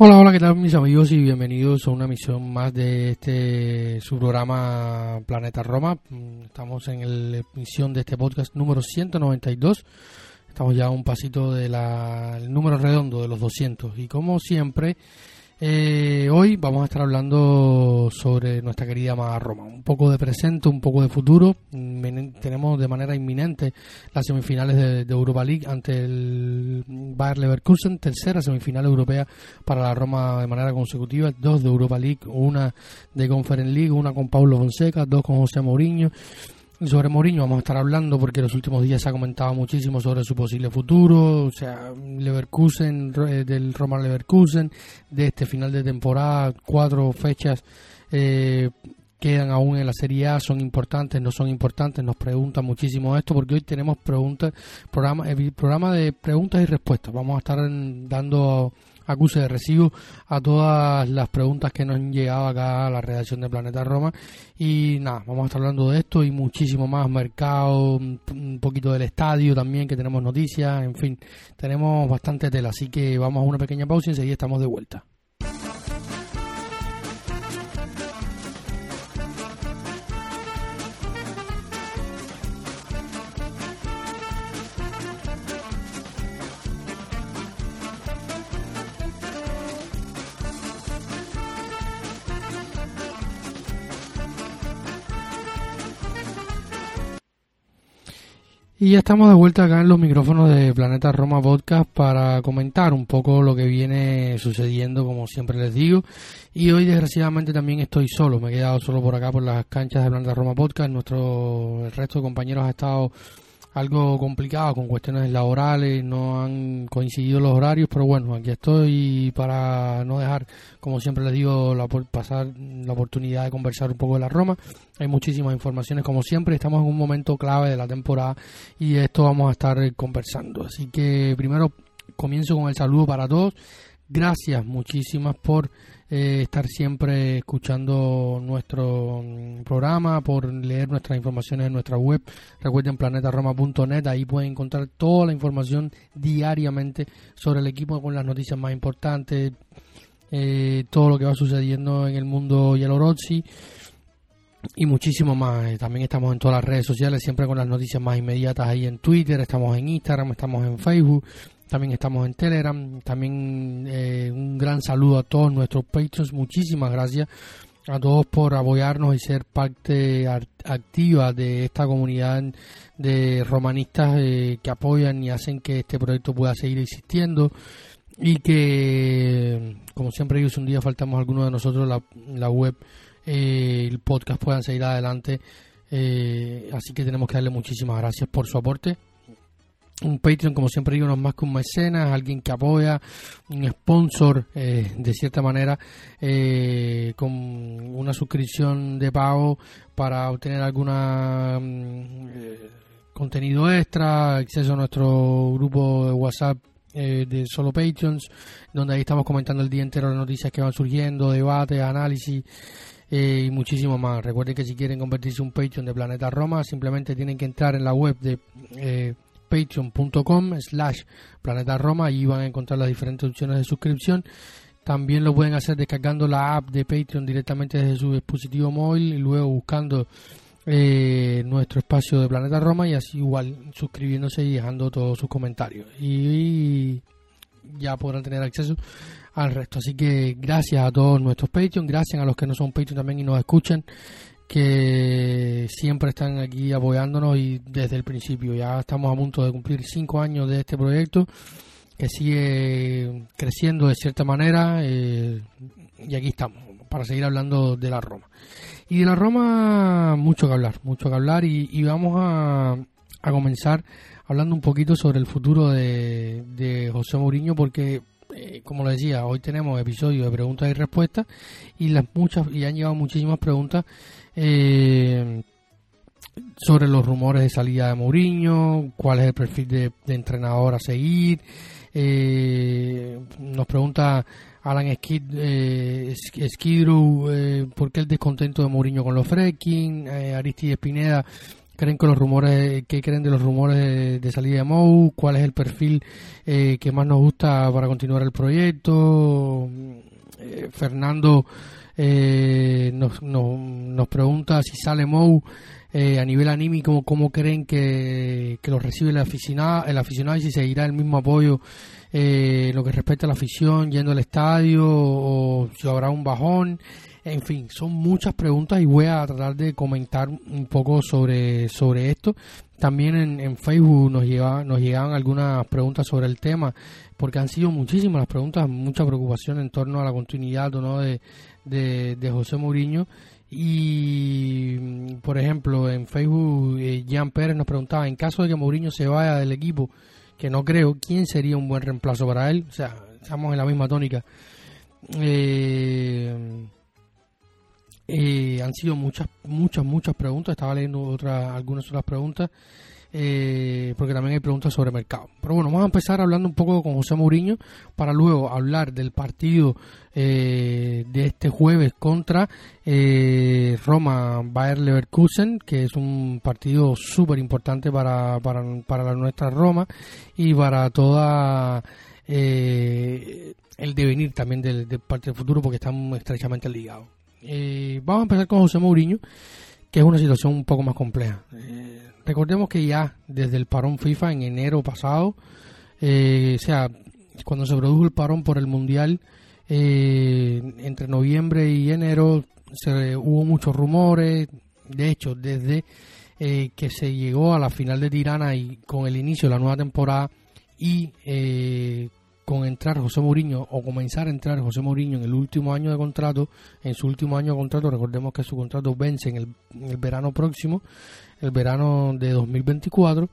Hola, hola, ¿qué tal mis amigos y bienvenidos a una misión más de este su programa Planeta Roma. Mm, Estamos en la emisión de este podcast número 192. Estamos ya a un pasito del número redondo de los 200 y como siempre eh, hoy vamos a estar hablando sobre nuestra querida amada Roma. Un poco de presente, un poco de futuro. Tenemos de manera inminente las semifinales de, de Europa League ante el Bayer Leverkusen, tercera semifinal europea para la Roma de manera consecutiva, dos de Europa League, una de Conference League, una con Paulo Fonseca, dos con José Mourinho. Sobre Mourinho vamos a estar hablando porque los últimos días se ha comentado muchísimo sobre su posible futuro, o sea, Leverkusen, eh, del Roma Leverkusen, de este final de temporada, cuatro fechas eh, quedan aún en la Serie A, son importantes, no son importantes, nos preguntan muchísimo esto porque hoy tenemos preguntas, programa, eh, programa de preguntas y respuestas, vamos a estar dando acuse de recibo a todas las preguntas que nos han llegado acá a la redacción de Planeta Roma. Y nada, vamos a estar hablando de esto y muchísimo más, mercado, un poquito del estadio también, que tenemos noticias, en fin, tenemos bastante tela, así que vamos a una pequeña pausa y enseguida estamos de vuelta. Y ya estamos de vuelta acá en los micrófonos de Planeta Roma Podcast para comentar un poco lo que viene sucediendo, como siempre les digo. Y hoy desgraciadamente también estoy solo, me he quedado solo por acá por las canchas de Planeta Roma Podcast. Nuestro el resto de compañeros ha estado algo complicado con cuestiones laborales, no han coincidido los horarios, pero bueno, aquí estoy para no dejar, como siempre les digo, la, pasar la oportunidad de conversar un poco de la Roma. Hay muchísimas informaciones, como siempre, estamos en un momento clave de la temporada y esto vamos a estar conversando. Así que primero comienzo con el saludo para todos. Gracias muchísimas por eh, estar siempre escuchando nuestro mm, programa, por leer nuestras informaciones en nuestra web. Recuerden planetaroma.net, ahí pueden encontrar toda la información diariamente sobre el equipo con las noticias más importantes, eh, todo lo que va sucediendo en el mundo Yelorozzi y muchísimo más. Eh, También estamos en todas las redes sociales, siempre con las noticias más inmediatas ahí en Twitter, estamos en Instagram, estamos en Facebook también estamos en Telegram, también eh, un gran saludo a todos nuestros patrons, muchísimas gracias a todos por apoyarnos y ser parte activa de esta comunidad de romanistas eh, que apoyan y hacen que este proyecto pueda seguir existiendo. Y que, como siempre digo, si un día faltamos alguno de nosotros, la, la web, eh, el podcast puedan seguir adelante. Eh, así que tenemos que darle muchísimas gracias por su aporte un Patreon, como siempre digo, no es más que un mecenas, alguien que apoya, un sponsor, eh, de cierta manera, eh, con una suscripción de pago para obtener alguna eh, contenido extra, acceso a nuestro grupo de WhatsApp eh, de solo Patreons, donde ahí estamos comentando el día entero las noticias que van surgiendo, debates, análisis. Eh, y muchísimo más. Recuerden que si quieren convertirse en un Patreon de Planeta Roma, simplemente tienen que entrar en la web de eh, patreon.com slash planeta Roma y van a encontrar las diferentes opciones de suscripción. También lo pueden hacer descargando la app de Patreon directamente desde su dispositivo móvil y luego buscando eh, nuestro espacio de Planeta Roma y así igual suscribiéndose y dejando todos sus comentarios. Y ya podrán tener acceso al resto. Así que gracias a todos nuestros Patreon, gracias a los que no son Patreon también y nos escuchan que siempre están aquí apoyándonos y desde el principio. Ya estamos a punto de cumplir cinco años de este proyecto que sigue creciendo de cierta manera eh, y aquí estamos para seguir hablando de la Roma. Y de la Roma mucho que hablar, mucho que hablar y, vamos a, a, comenzar hablando un poquito sobre el futuro de, de José Mourinho porque eh, como le decía, hoy tenemos episodio de preguntas y respuestas y las muchas y han llegado muchísimas preguntas eh, sobre los rumores de salida de Mourinho, cuál es el perfil de, entrenador a seguir. Eh, nos pregunta Alan Skid, eh, eh, por qué el descontento de Mourinho con los Freaking, eh, Aristide Pineda creen que los rumores, qué creen de los rumores de, salida de Mou, cuál es el perfil eh, que más nos gusta para continuar el proyecto. Eh, Fernando eh, nos, nos, pregunta si sale Mou a nivel anímico, cómo creen que, que lo recibe el aficionado, el aficionado y si seguirá el mismo apoyo lo que respecta a la afición yendo al estadio o si habrá un bajón. En fin, son muchas preguntas y voy a tratar de comentar un poco sobre, sobre esto. También en, Facebook nos, lleva, nos llegaban algunas preguntas sobre el tema, porque han sido muchísimas las preguntas, mucha preocupación en torno a la continuidad ¿no? de, de, José Mourinho. Y, por ejemplo, en Facebook, eh, Jean Pérez nos preguntaba, en caso de que Mourinho se vaya del equipo, que no creo, ¿quién sería un buen reemplazo para él? O sea, estamos en la misma tónica. Eh, eh, han sido muchas, muchas, muchas preguntas. Estaba leyendo otras, algunas otras preguntas, eh, porque también hay preguntas sobre mercado. Pero bueno, vamos a empezar hablando un poco con José Mourinho para luego hablar del partido eh, de este jueves contra Roma Bayer Leverkusen, que es un partido súper importante para, para, para nuestra Roma y para toda el devenir también del, del partido futuro, porque están estrechamente ligados. Eh, vamos a empezar con José Mourinho, que es una situación un poco más compleja. Eh, recordemos que ya desde el parón FIFA en enero pasado, eh, o sea, cuando se produjo el parón por el Mundial, entre noviembre y enero se, hubo muchos rumores, de hecho, desde que se llegó a la final de Tirana y con el inicio de la nueva temporada y con entrar José Mourinho o comenzar a entrar José Mourinho en el último año de contrato, en su último año de contrato, recordemos que su contrato vence en el, verano próximo, el verano de 2024,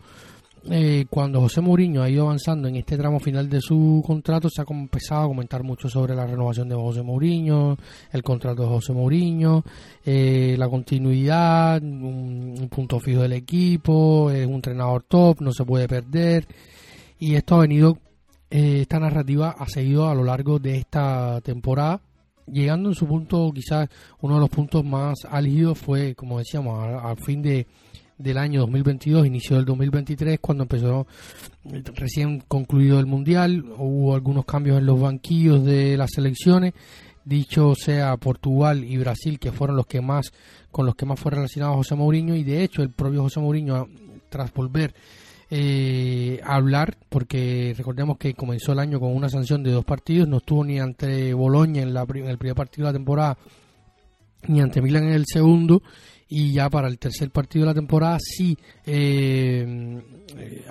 eh, cuando José Mourinho ha ido avanzando en este tramo final de su contrato, se ha empezado a comentar mucho sobre la renovación de José Mourinho, el contrato de José Mourinho, eh, la continuidad, un, punto fijo del equipo, es un entrenador top, no se puede perder, y esto ha venido eh, esta narrativa ha seguido a lo largo de esta temporada, llegando en su punto, quizás uno de los puntos más álgidos fue, como decíamos, al, fin de, del año 2022, inicio del 2023, cuando empezó eh, recién concluido el Mundial, hubo algunos cambios en los banquillos de las selecciones, dicho sea Portugal y Brasil, que fueron los que más, con los que más fue relacionado José Mourinho, y de hecho el propio José Mourinho, tras volver eh, hablar, porque recordemos que comenzó el año con una sanción de dos partidos, no estuvo ni ante Boloña en, la, en el primer partido de la temporada, ni ante Milan en el segundo, y ya para el tercer partido de la temporada sí eh,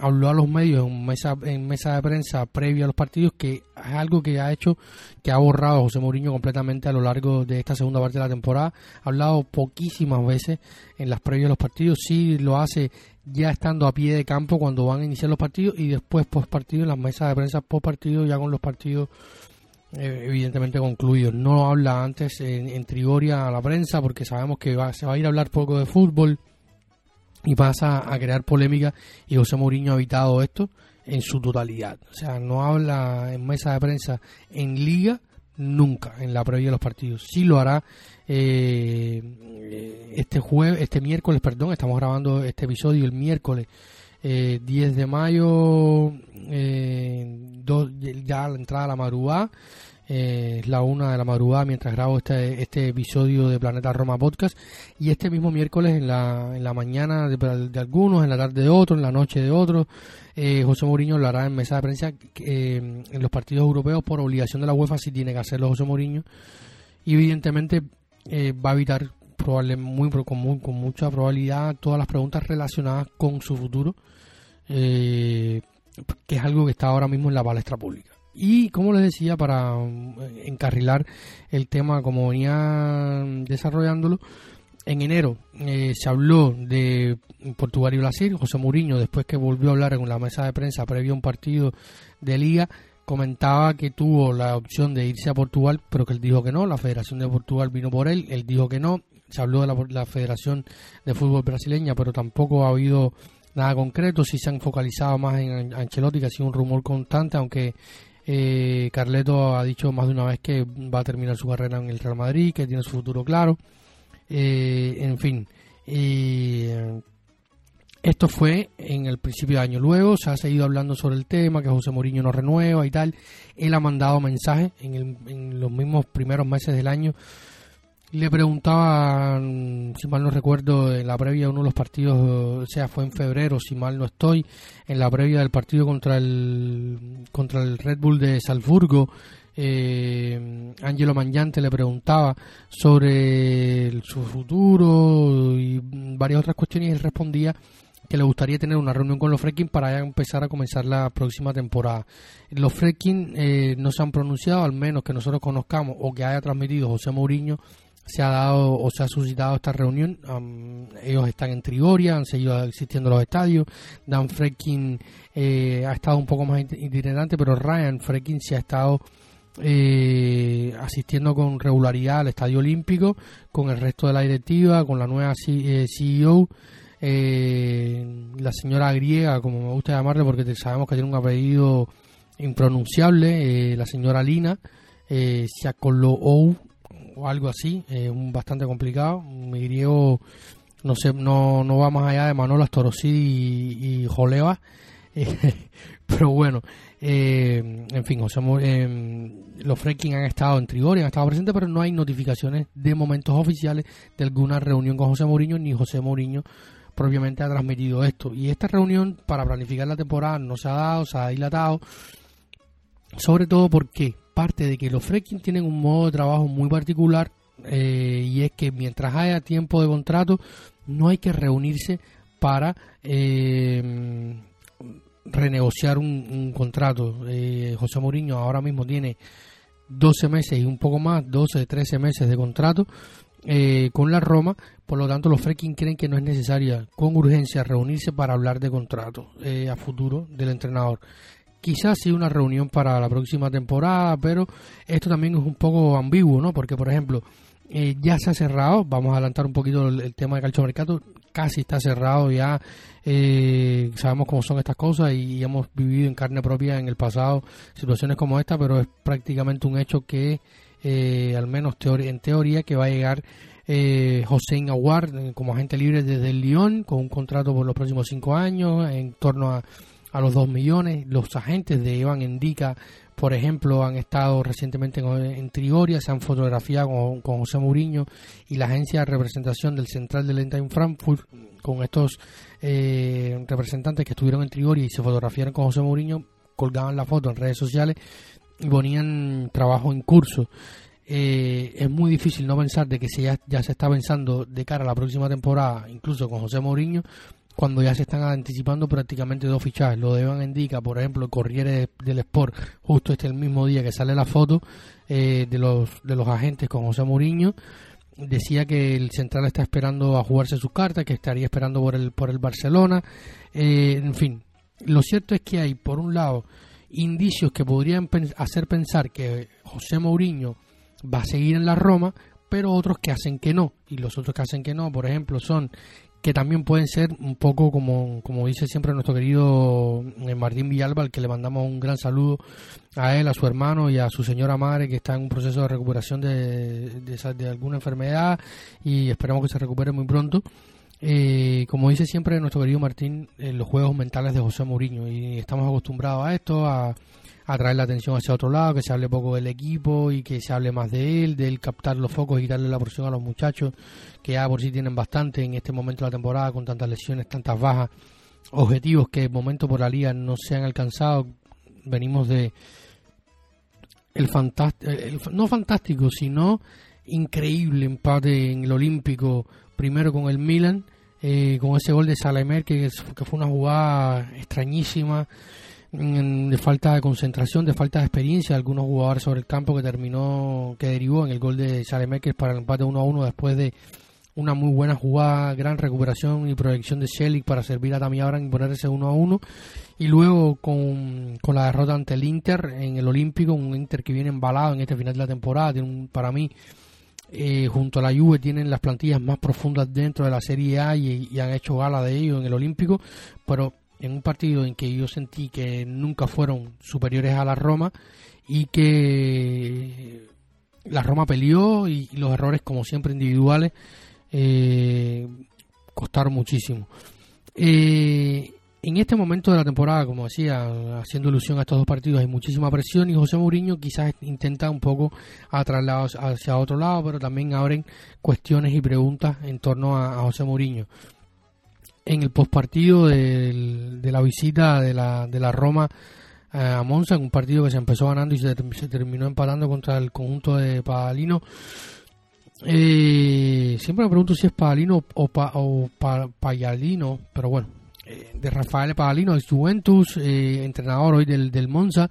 habló a los medios en mesa, en mesa de prensa previo a los partidos que es algo que ha hecho que ha borrado a José Mourinho completamente a lo largo de esta segunda parte de la temporada. Ha hablado poquísimas veces en las previas de los partidos sí lo hace ya estando a pie de campo cuando van a iniciar los partidos y después post partido en las mesas de prensa post partido ya con los partidos eh, evidentemente concluidos. No habla antes en, en, Trigoria a la prensa porque sabemos que se va a ir a hablar poco de fútbol y pasa a crear polémica y José Mourinho ha evitado esto en su totalidad. O sea, no habla en mesa de prensa en liga nunca en la previa de los partidos. Sí lo hará eh, este jueves, este miércoles, perdón, estamos grabando este episodio el miércoles eh, 10 de mayo, eh, ya a la entrada a la madrugada. Eh, la una de la madrugada mientras grabo este, este episodio de Planeta Roma Podcast y este mismo miércoles en la, en la mañana de, algunos, en la tarde de otros, en la noche de otros, eh, José Mourinho lo hará en mesa de prensa eh, en los partidos europeos por obligación de la UEFA si tiene que hacerlo José Mourinho y evidentemente va a evitar probable, muy, con, con mucha probabilidad todas las preguntas relacionadas con su futuro, eh, que es algo que está ahora mismo en la palestra pública. Y como les decía, para eh, encarrilar el tema como venía desarrollándolo, en enero eh, se habló de Portugal y Brasil. José Mourinho, después que volvió a hablar en la mesa de prensa previo a un partido de liga, comentaba que tuvo la opción de irse a Portugal, pero que él dijo que no. La Federación de Portugal vino por él, él dijo que no. Se habló de la, Federación de Fútbol Brasileña, pero tampoco ha habido nada concreto. Si se han focalizado más en Ancelotti, que ha sido un rumor constante, aunque eh, Carleto ha dicho más de una vez que va a terminar su carrera en el Real Madrid, que tiene su futuro claro. Eh, en fin. Esto fue en el principio de año. Luego se ha seguido hablando sobre el tema, que José Mourinho no renueva y tal. Él ha mandado mensajes en, los mismos primeros meses del año. Le preguntaban, si mal no recuerdo, en la previa de uno de los partidos, o sea, fue en febrero, si mal no estoy, en la previa del partido contra el, contra el Red Bull de Salzburgo, eh, Angelo Mangiante le preguntaba sobre su futuro y varias otras cuestiones y él respondía que le gustaría tener una reunión con los Freaking para empezar a comenzar la próxima temporada. Los Freaking eh, no se han pronunciado, al menos que nosotros conozcamos o que haya transmitido José Mourinho, se ha dado o se ha suscitado esta reunión. ellos están en Trigoria, han seguido existiendo los estadios. Dan Freaking eh, ha estado un poco más itinerante, pero Ryan Freaking se ha estado eh, asistiendo con regularidad al Estadio Olímpico, con el resto de la directiva, con la nueva CEO eh, la señora griega, como me gusta llamarle, porque sabemos que tiene un apellido impronunciable, eh, la señora Lina, eh, Siakolou o algo así, eh, un bastante complicado. Mi griego no sé, no, no va más allá de Manolas Torosí y, y Joleva, pero bueno, en fin, los Freaking han estado en Trigori, han estado presentes, pero no hay notificaciones de momentos oficiales de alguna reunión con José Mourinho, ni José Mourinho propiamente ha transmitido esto. Y esta reunión para planificar la temporada no se ha dado, se ha dilatado, sobre todo porque parte de que los Freaking tienen un modo de trabajo muy particular eh, y es que mientras haya tiempo de contrato no hay que reunirse para eh, renegociar un, contrato. Eh, José Mourinho ahora mismo tiene 12 meses y un poco más, 12, 13 meses de contrato eh, con la Roma, por lo tanto los Freaking creen que no es necesaria con urgencia reunirse para hablar de contrato a futuro del entrenador. Quizás sí una reunión para la próxima temporada, pero esto también es un poco ambiguo, ¿no? Porque, por ejemplo, eh, ya se ha cerrado, vamos a adelantar un poquito el, tema de calcio mercado, casi está cerrado ya, sabemos cómo son estas cosas y, hemos vivido en carne propia en el pasado situaciones como esta, pero es prácticamente un hecho que eh, al menos en teoría, que va a llegar eh, Hossein Aguard eh, como agente libre desde el Lyon, con un contrato por los próximos cinco años, en torno a, a los dos millones. Los agentes de Iván Indica, por ejemplo, han estado recientemente en, Trigoria, se han fotografiado con, José Mourinho y la agencia de representación del Central de Lenta en Frankfurt, con estos eh, representantes que estuvieron en Trigoria y se fotografiaron con José Mourinho, colgaban la foto en redes sociales y ponían trabajo en curso. Eh, es muy difícil no pensar de que se ya, ya, se está pensando de cara a la próxima temporada, incluso con José Mourinho, cuando ya se están anticipando prácticamente dos fichajes. Lo de Iván Indica, por ejemplo, el Corriere del Sport, justo este el mismo día que sale la foto eh, de, los, de los agentes con José Mourinho, decía que el Central está esperando a jugarse sus cartas, que estaría esperando por el, por el Barcelona. Eh, en fin, lo cierto es que hay, por un lado, indicios que podrían hacer pensar que José Mourinho va a seguir en la Roma, pero otros que hacen que no. Y los otros que hacen que no, por ejemplo, son que también pueden ser un poco como, como dice siempre nuestro querido eh, Martín Villalba, al que le mandamos un gran saludo a él, a su hermano y a su señora madre que está en un proceso de recuperación de, de alguna enfermedad y esperamos que se recupere muy pronto. Eh, como dice siempre nuestro querido Martín, eh, los juegos mentales de José Mourinho y estamos acostumbrados a esto, a, traer la atención hacia otro lado, que se hable poco del equipo y que se hable más de él, de él captar los focos y darle la porción a los muchachos que ya por sí tienen bastante en este momento de la temporada con tantas lesiones, tantas bajas, objetivos que de momento por la liga no se han alcanzado. Venimos de el fantástico, no fantástico, sino increíble empate en el Olímpico, primero con el Milan, eh, con ese gol de Salemer, que, que fue una jugada extrañísima, de falta de concentración, de falta de experiencia, algunos jugadores sobre el campo que terminó, que derivó en el gol de Salemakers para el empate 1 a 1 después de una muy buena jugada, gran recuperación y proyección de Shelly para servir a Tammy Abraham y poner ese 1 a 1. Y luego con, la derrota ante el Inter en el Olímpico, un Inter que viene embalado en este final de la temporada, tiene para mí eh, junto a la Juve tienen las plantillas más profundas dentro de la Serie A y, y, han hecho gala de ello en el Olímpico, pero en un partido en que yo sentí que nunca fueron superiores a la Roma y que la Roma peleó y los errores como siempre individuales eh, costaron muchísimo. Eh, en este momento de la temporada, como decía, haciendo ilusión a estos dos partidos, hay muchísima presión y José Mourinho quizás intenta un poco trasladar hacia otro lado, pero también abren cuestiones y preguntas en torno a, José Mourinho. En el postpartido de, la visita de la, de la Roma eh, a Monza, en un partido que se empezó ganando y se, terminó empatando contra el conjunto de Padalino, eh, siempre me pregunto si es Padalino o, pa, o Payalino, pero bueno, eh, de Rafael Padalino del Juventus, eh, entrenador hoy del, del Monza.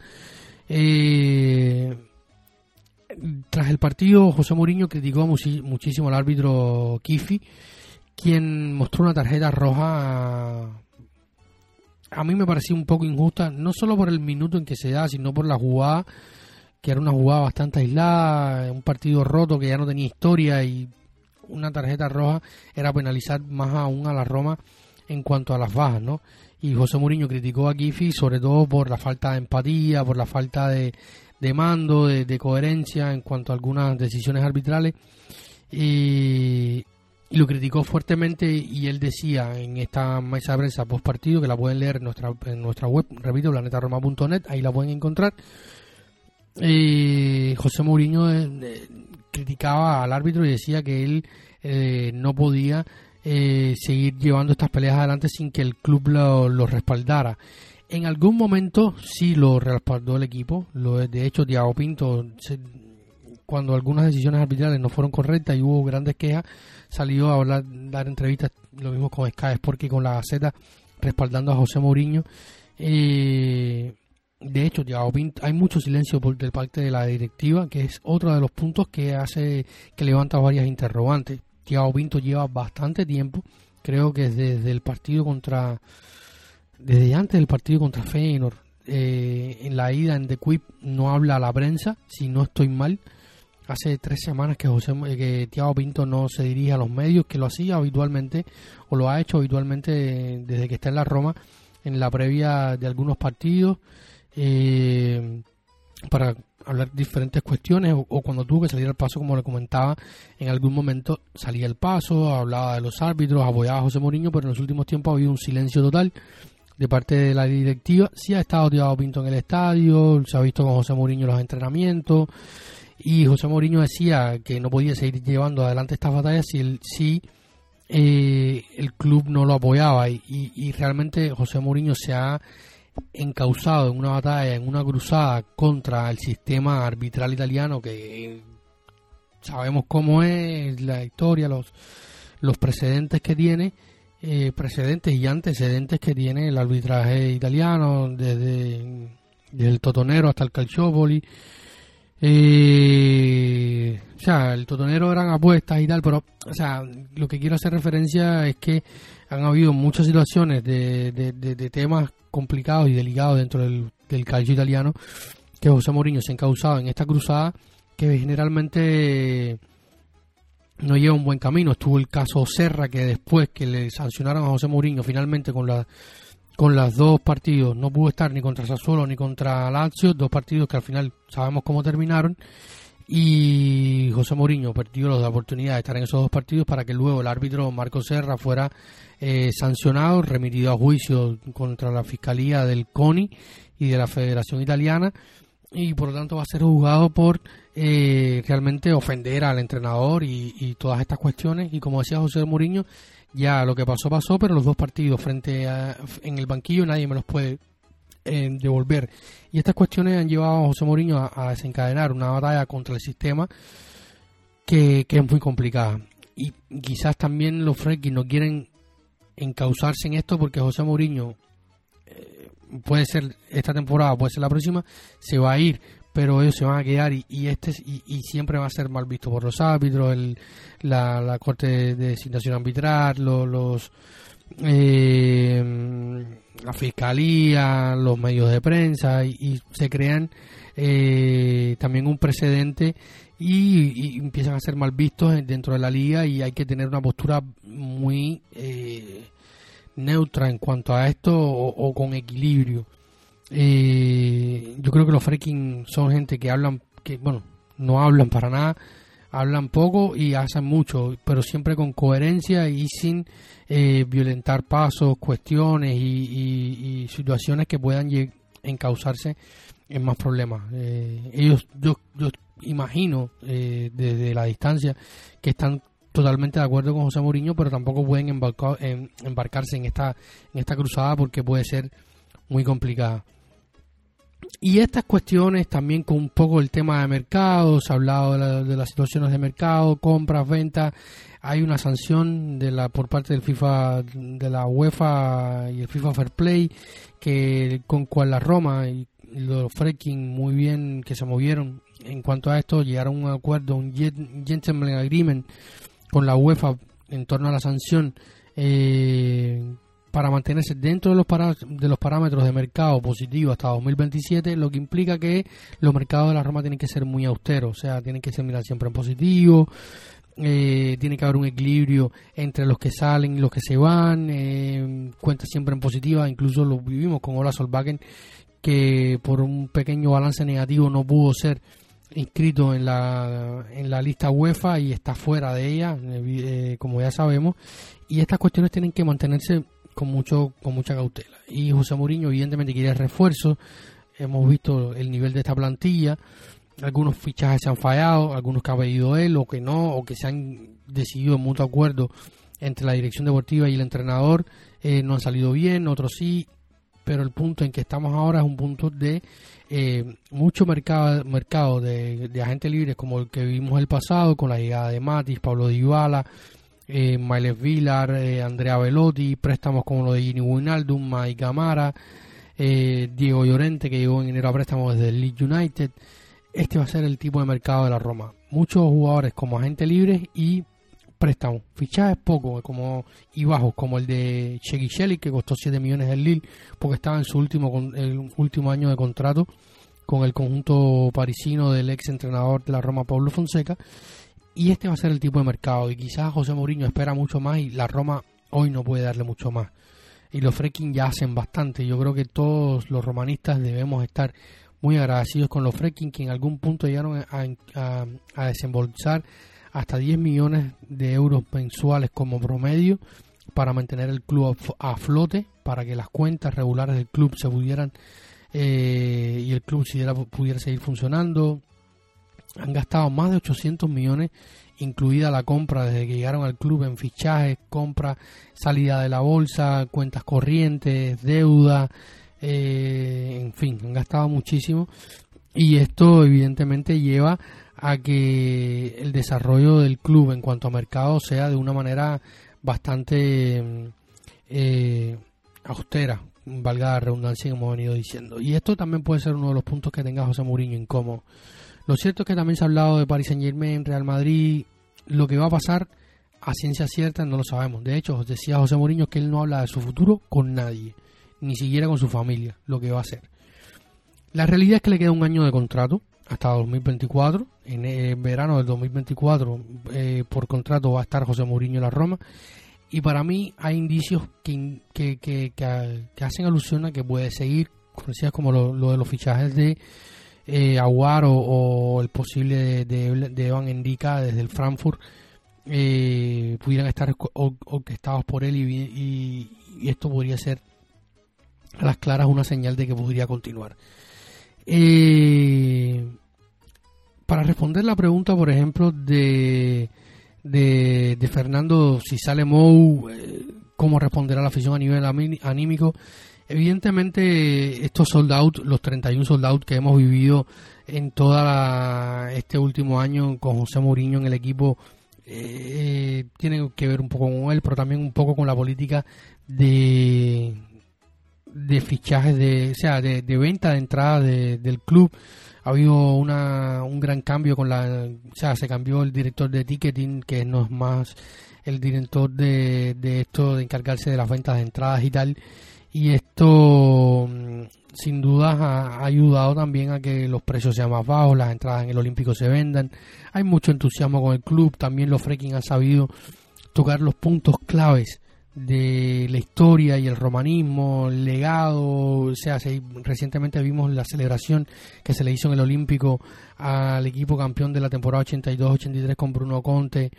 Tras el partido, José Mourinho criticó muchísimo al árbitro Kifi, quien mostró una tarjeta roja a mí me pareció un poco injusta, no solo por el minuto en que se da, sino por la jugada que era una jugada bastante aislada, un partido roto que ya no tenía historia y una tarjeta roja era penalizar más aún a la Roma en cuanto a las bajas, ¿no? Y José Mourinho criticó a Gifi sobre todo por la falta de empatía, por la falta de, mando, de, coherencia en cuanto a algunas decisiones arbitrales. Y, lo criticó fuertemente y él decía en esta mesa prensa post partido que la pueden leer en nuestra, en nuestra web, repito, planetaroma.net, ahí la pueden encontrar eh, José Mourinho eh, eh, criticaba al árbitro y decía que él eh, no podía seguir llevando estas peleas adelante sin que el club lo, respaldara. En algún momento sí lo respaldó el equipo. Lo, de hecho, Diego Pinto, cuando algunas decisiones arbitrales no fueron correctas y hubo grandes quejas, salió a hablar, dar entrevistas, lo mismo con Sky porque con la Z, respaldando a José Mourinho. Eh, de hecho, hay mucho silencio por del parte de la directiva, que es otro de los puntos que hace que levanta varias interrogantes. Thiago Pinto lleva bastante tiempo, creo que desde el partido contra, desde antes del partido contra Feyenoord, eh, en la ida en The Quip no habla a la prensa, si no estoy mal. Hace tres semanas que José, que Thiago Pinto no se dirige a los medios, que lo hacía habitualmente o lo ha hecho habitualmente desde que está en la Roma en la previa de algunos partidos eh, para hablar diferentes cuestiones o, cuando tuvo que salir al paso, como le comentaba, en algún momento salía el paso, hablaba de los árbitros, apoyaba a José Mourinho, pero en los últimos tiempos ha habido un silencio total de parte de la directiva. Sí ha estado Diego Pinto en el estadio, se ha visto con José Mourinho los entrenamientos y José Mourinho decía que no podía seguir llevando adelante estas batallas si el, si eh, el club no lo apoyaba y, y realmente José Mourinho se ha encausado en una batalla, en una cruzada contra el sistema arbitral italiano que sabemos cómo es la historia, los, los precedentes que tiene, eh, precedentes y antecedentes que tiene el arbitraje italiano, desde, el Totonero hasta el Calciopoli. Eh, o sea, el Totonero eran apuestas y tal, pero, o sea, lo que quiero hacer referencia es que han habido muchas situaciones de, de temas complicados y delicados dentro del, calcio italiano que José Mourinho se ha encausado en esta cruzada que generalmente no lleva un buen camino. Estuvo el caso Serra que después que le sancionaron a José Mourinho finalmente con la con los dos partidos no pudo estar ni contra Sassuolo ni contra Lazio, dos partidos que al final sabemos cómo terminaron y José Mourinho perdió la oportunidad de estar en esos dos partidos para que luego el árbitro Marco Serra fuera eh, sancionado, remitido a juicio contra la Fiscalía del CONI y de la Federación Italiana y por lo tanto va a ser juzgado por eh, realmente ofender al entrenador y, todas estas cuestiones. Y como decía José Mourinho ya lo que pasó pasó pero los dos partidos frente a, en el banquillo nadie me los puede devolver. Y estas cuestiones han llevado a José Mourinho a, desencadenar una batalla contra el sistema que, es muy complicada. Y quizás también los Fredkins no quieren encauzarse en esto porque José Mourinho eh, puede ser esta temporada, puede ser la próxima, se va a ir, pero ellos se van a quedar y, este y, siempre va a ser mal visto por los árbitros, el, la, corte de, de arbitral, los, eh, la fiscalía, los medios de prensa y, se crean eh, también un precedente y, empiezan a ser mal vistos dentro de la liga y hay que tener una postura muy eh, neutra en cuanto a esto o, con equilibrio. Eh, yo creo que los freaking son gente que hablan, que bueno, no hablan para nada, hablan poco y hacen mucho, pero siempre con coherencia y sin eh, violentar pasos, cuestiones y, situaciones que puedan encauzarse en más problemas. Eh, ellos, yo, yo imagino eh, desde la distancia que están totalmente de acuerdo con José Mourinho, pero tampoco pueden embarcarse en esta, en esta cruzada porque puede ser muy complicada. Y estas cuestiones también con un poco el tema de mercado, se ha hablado de, las situaciones de mercado, compras, ventas, hay una sanción de la por parte del FIFA, de la UEFA y el FIFA Fair Play, que con cual la Roma y los Freaking muy bien que se movieron en cuanto a esto, llegaron a un acuerdo, un gentleman agreement con la UEFA en torno a la sanción eh, para mantenerse dentro de los, de los parámetros de mercado positivo hasta 2027, lo que implica que los mercados de la Roma tienen que ser muy austeros, o sea, tienen que ser mirar siempre en positivo, eh, tiene que haber un equilibrio entre los que salen y los que se van, eh, cuentas siempre en positiva, incluso lo vivimos con Ola Solbakken, que por un pequeño balance negativo no pudo ser inscrito en la, en la lista UEFA y está fuera de ella, eh, como ya sabemos, y estas cuestiones tienen que mantenerse con mucho con mucha cautela. Y José Mourinho evidentemente quiere refuerzo. Hemos visto el nivel de esta plantilla. Algunos fichajes se han fallado, algunos que ha pedido él o que no, o que se han decidido en mutuo acuerdo entre la dirección deportiva y el entrenador. Eh, no han salido bien, otros sí. Pero el punto en que estamos ahora es un punto de eh, mucho mercado, mercado de, agentes libres como el que vimos el pasado, con la llegada de Matis, Pablo Dybala, eh, Miles Villar, eh, Andrea Velotti, préstamos como lo de Gini Wijnaldum, Mike Camara, eh, Diego Llorente que llegó en enero a préstamo desde el Leeds United. Este va a ser el tipo de mercado de la Roma. Muchos jugadores como agentes libres y préstamos. Fichajes pocos como, y bajos, como el de Shelley que costó 7 millones del Lille, porque estaba en su último, el último año de contrato con el conjunto parisino del ex entrenador de la Roma, Pablo Fonseca. Y este va a ser el tipo de mercado. Y quizás José Mourinho espera mucho más y la Roma hoy no puede darle mucho más. Y los Freaking ya hacen bastante. Yo creo que todos los romanistas debemos estar muy agradecidos con los Freaking que en algún punto llegaron a, a, desembolsar hasta 10 millones de euros mensuales como promedio para mantener el club a, flote, para que las cuentas regulares del club se pudieran eh, y el club pudiera seguir funcionando han gastado más de 800 millones, incluida la compra desde que llegaron al club en fichajes, compra, salida de la bolsa, cuentas corrientes, deuda, eh, en fin, han gastado muchísimo y esto evidentemente lleva a que el desarrollo del club en cuanto a mercado sea de una manera bastante eh, austera, valga la redundancia como hemos venido diciendo. Y esto también puede ser uno de los puntos que tenga José Mourinho en cómo lo cierto es que también se ha hablado de Paris Saint Germain, Real Madrid. Lo que va a pasar a ciencia cierta no lo sabemos. De hecho, decía José Mourinho que él no habla de su futuro con nadie, ni siquiera con su familia, lo que va a hacer. La realidad es que le queda un año de contrato hasta 2024. En, verano del 2024, eh, por contrato, va a estar José Mourinho en la Roma. Y para mí hay indicios que, que, que, hacen alusión a que puede seguir, como lo de los fichajes de eh, Aguar o, el posible de, de, Evan Endica desde el Frankfurt eh, pudieran estar orquestados por él y, esto podría ser a las claras una señal de que podría continuar. Eh, para responder la pregunta, por ejemplo, de, de, de Fernando, si sale Mou, eh, cómo responderá la afición a nivel anímico, Evidentemente, estos sold out, los 31 sold out que hemos vivido en toda este último año con José Mourinho en el equipo eh, tiene que ver un poco con él, pero también un poco con la política de de fichajes de, o sea, de, venta de entrada del club. Ha habido una, un gran cambio con la, o sea, se cambió el director de ticketing, que no es más el director de, de esto, de encargarse de las ventas de entradas y tal. Y esto, mm, sin duda, ha, ayudado también a que los precios sean más bajos, las entradas en el Olímpico se vendan. Hay mucho entusiasmo con el club, también los Freaking han sabido tocar los puntos claves de la historia y el romanismo, el legado, o sea, recientemente vimos la celebración que se le hizo en el Olímpico al equipo campeón de la temporada 82-83 con Bruno Conte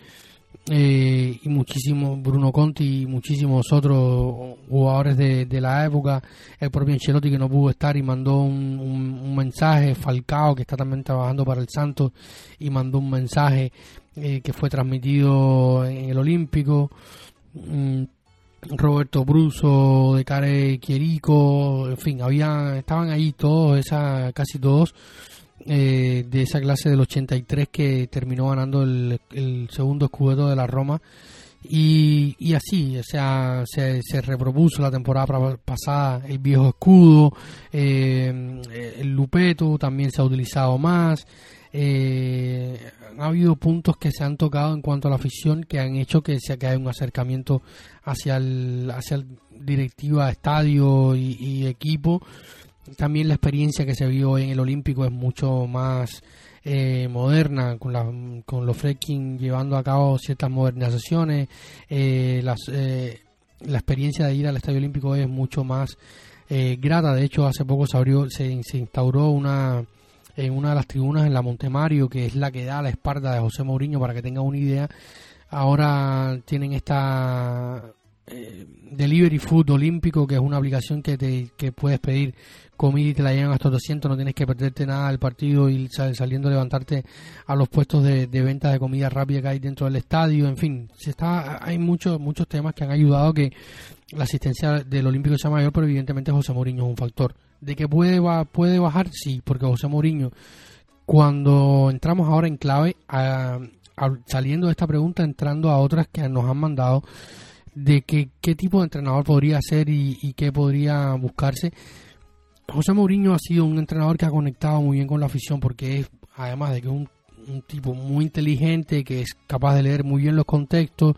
eh, y muchísimos, Bruno Conti y muchísimos otros jugadores de, la época, el propio Ancelotti que no pudo estar y mandó un, mensaje, Falcao que está también trabajando para el Santos y mandó un mensaje eh, que fue transmitido en el Olímpico. Mm, Roberto Bruso, de Care Quierico, en fin, había, estaban ahí todos, esa, casi todos, eh, de esa clase del 83 que terminó ganando el, segundo escudo de la Roma. Y, y así, o sea, se, se, repropuso la temporada pasada el viejo escudo, eh, el lupeto también se ha utilizado más. Eh, ha habido puntos que se han tocado en cuanto a la afición que han hecho que, se, que haya un acercamiento hacia el, hacia el directiva, estadio y, equipo. También la experiencia que se vio en el Olímpico es mucho más eh, moderna, con, la, con los freaking llevando a cabo ciertas modernizaciones. Eh, eh, la experiencia de ir al Estadio Olímpico es mucho más grata. De hecho, hace poco se abrió, se, se instauró una en una de las tribunas en la Montemario, que es la que da la espalda de José Mourinho, para que tenga una idea. Ahora tienen esta eh, Delivery Food Olímpico, que es una aplicación que, te, que puedes pedir comida y te la llevan hasta 200, no tienes que perderte nada del partido y saliendo a levantarte a los puestos de, venta de comida rápida que hay dentro del estadio, en fin, se está, hay muchos muchos temas que han ayudado que la asistencia del Olímpico sea mayor, pero evidentemente José Mourinho es un factor. ¿De que puede, puede bajar? Sí, porque José Mourinho, cuando entramos ahora en clave, saliendo de esta pregunta, entrando a otras que nos han mandado, de que, qué tipo de entrenador podría ser y, qué podría buscarse. José Mourinho ha sido un entrenador que ha conectado muy bien con la afición porque es, además de que es un, tipo muy inteligente, que es capaz de leer muy bien los contextos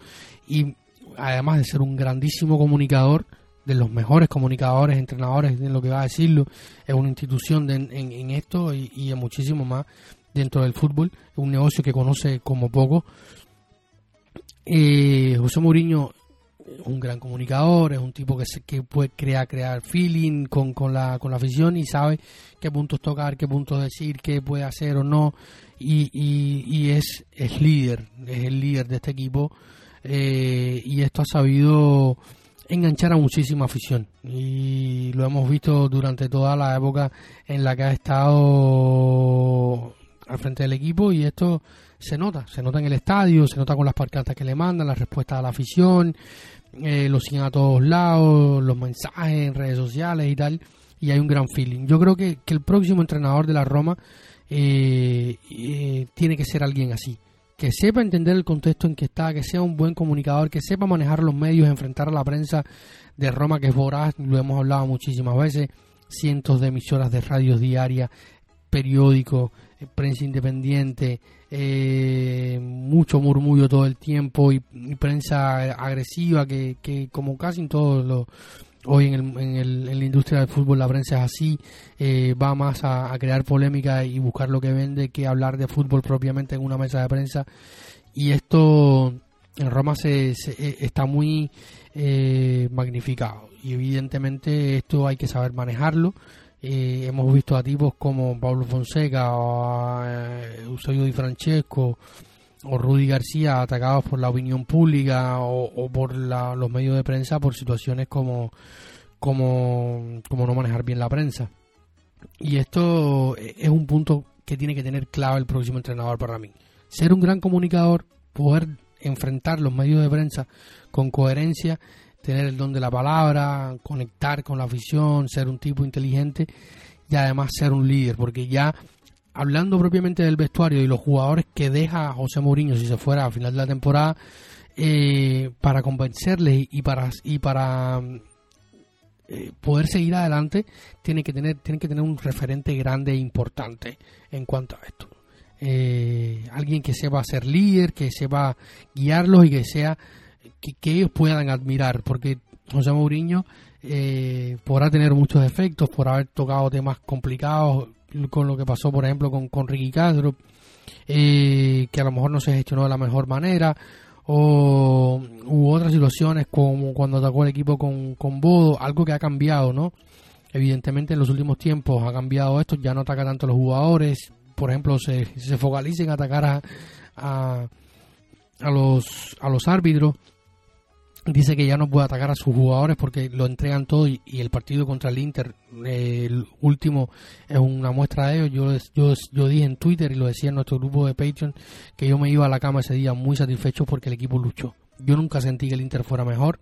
y además de ser un grandísimo comunicador, de los mejores comunicadores, entrenadores, en lo que va a decirlo, es una institución en, esto y, es muchísimo más dentro del fútbol, un negocio que conoce como poco. Eh, José Mourinho un gran comunicador, es un tipo que, que puede crear, crear feeling con, con, la, con la afición y sabe qué puntos tocar, qué puntos decir, qué puede hacer o no. Y, y, es, es líder, es el líder de este equipo. Eh, y esto ha sabido enganchar a muchísima afición y lo hemos visto durante toda la época en la que ha estado al frente del equipo y esto se nota, se nota en el estadio, se nota con las parcartas que le mandan, las respuestas a la afición, eh, lo siguen a todos lados, los mensajes en redes sociales y tal, y hay un gran feeling. Yo creo que, el próximo entrenador de la Roma eh, eh, tiene que ser alguien así, que sepa entender el contexto en que está, que sea un buen comunicador, que sepa manejar los medios, enfrentar a la prensa de Roma, que es voraz, lo hemos hablado muchísimas veces, cientos de emisoras de radios diarias, periódicos, eh, prensa independiente, eh, mucho murmullo todo el tiempo y, prensa agresiva que, que como casi en todos los hoy en, el, en, el, en, la industria del fútbol la prensa es así, eh, va más a, crear polémica y buscar lo que vende que hablar de fútbol propiamente en una mesa de prensa. Y esto en Roma se, eh, está muy eh, magnificado y evidentemente esto hay que saber manejarlo. Hemos visto a tipos como Pablo Fonseca o Eusebio Di Francesco o Rudy García atacados por la opinión pública o, por los medios de prensa por situaciones como, como, como no manejar bien la prensa. Y esto es un punto que tiene que tener clave el próximo entrenador para mí. Ser un gran comunicador, poder enfrentar los medios de prensa con coherencia, tener el don de la palabra, conectar con la afición, ser un tipo inteligente y además ser un líder, porque ya hablando propiamente del vestuario y los jugadores que deja José Mourinho si se fuera a final de la temporada, eh, para convencerles y para y para eh, poder seguir adelante tiene que tener tienen que tener un referente grande e importante en cuanto a esto. Eh, alguien que sepa ser líder que sepa guiarlos y que sea que, ellos puedan admirar porque José Mourinho eh, podrá tener muchos efectos por haber tocado temas complicados con lo que pasó por ejemplo con, con Ricky Castro que a lo mejor no se gestionó de la mejor manera o u otras situaciones como cuando atacó el equipo con, con Bodo, algo que ha cambiado, ¿no? Evidentemente en los últimos tiempos ha cambiado esto, ya no ataca tanto a los jugadores, por ejemplo, se, se focaliza en atacar a, a, a, los, a los árbitros dice que ya no puede atacar a sus jugadores porque lo entregan todo y, el partido contra el Inter, el último, es una muestra de ello. Yo, yo, yo dije en Twitter y lo decía en nuestro grupo de Patreon que yo me iba a la cama ese día muy satisfecho porque el equipo luchó. Yo nunca sentí que el Inter fuera mejor,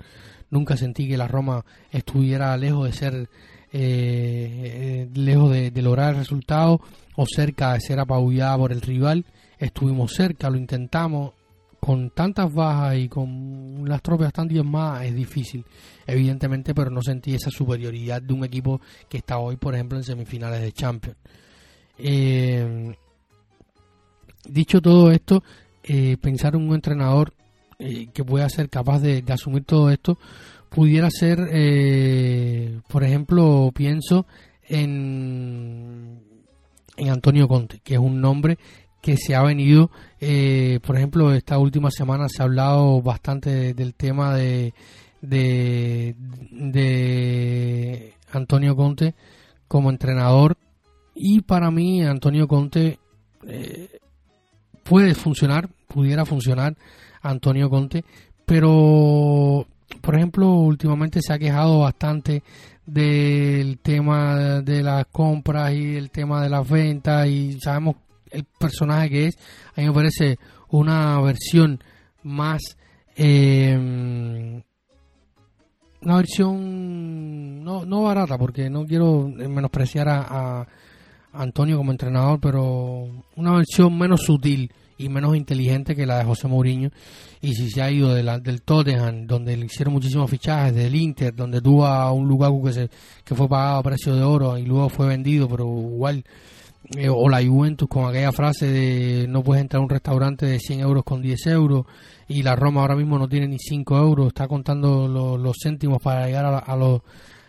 nunca sentí que la Roma estuviera lejos de ser, eh, eh, lejos de, de lograr el resultado o cerca de ser apabullada por el rival. Estuvimos cerca, lo intentamos, con tantas bajas y con las tropas tan más es difícil, evidentemente, pero no sentí esa superioridad de un equipo que está hoy, por ejemplo, en semifinales de Champions. Eh, dicho todo esto, eh, pensar en un entrenador eh, que pueda ser capaz de, asumir todo esto pudiera ser, por ejemplo, pienso en, en Antonio Conte, que es un nombre que se ha venido, eh, por ejemplo, esta última semana se ha hablado bastante del tema de, de, Antonio Conte como entrenador. Y para mí Antonio Conte eh, puede funcionar, pudiera funcionar Antonio Conte, pero por ejemplo últimamente se ha quejado bastante del tema de las compras y el tema de las ventas y sabemos el personaje que es, a mí me parece una versión más... Eh, una versión no, no barata, porque no quiero menospreciar a, Antonio como entrenador, pero una versión menos sutil y menos inteligente que la de José Mourinho. Y si se ha ido de la, del Tottenham, donde le hicieron muchísimos fichajes, del Inter, donde tuvo a un Lukaku que, se, que fue pagado a precio de oro y luego fue vendido, pero igual eh, o la Juventus con aquella frase de no puedes entrar a un restaurante de 100 euros con 10 euros y la Roma ahora mismo no tiene ni 5 euros, está contando los céntimos para llegar a, los,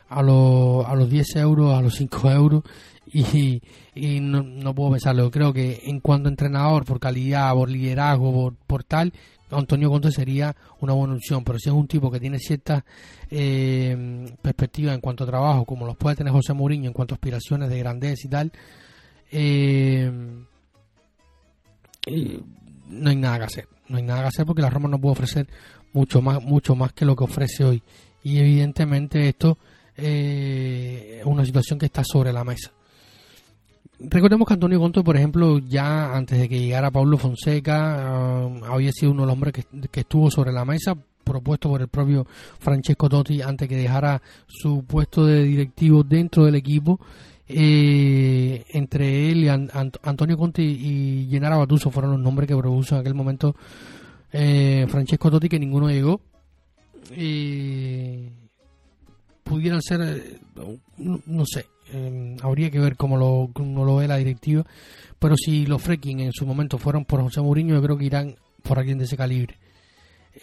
a, los, a los 10 euros, a los 5 euros y, y no, no, puedo pensarlo. Creo que en cuanto a entrenador, por calidad, por liderazgo, por, por tal, Antonio Conte sería una buena opción, pero si es un tipo que tiene ciertas eh, perspectivas en cuanto a trabajo, como los puede tener José Mourinho en cuanto a aspiraciones de grandeza y tal, eh, no hay nada que hacer. No hay nada que hacer porque la Roma no puede ofrecer mucho más, mucho más que lo que ofrece hoy. Y evidentemente esto eh, es una situación que está sobre la mesa. Recordemos que Antonio Conte, por ejemplo, ya antes de que llegara Pablo Fonseca, ah, había sido uno de los hombres que, que, estuvo sobre la mesa, propuesto por el propio Francesco Totti antes que dejara su puesto de directivo dentro del equipo eh, entre él y Antonio Conte y, Gennaro Batuso fueron los nombres que propuso en aquel momento eh, Francesco Totti, que ninguno llegó. pudieran ser, eh, no, sé, em, habría que ver cómo lo, lo ve la directiva, pero si los fracking en su momento fueron por José Mourinho, yo creo que irán por alguien de ese calibre.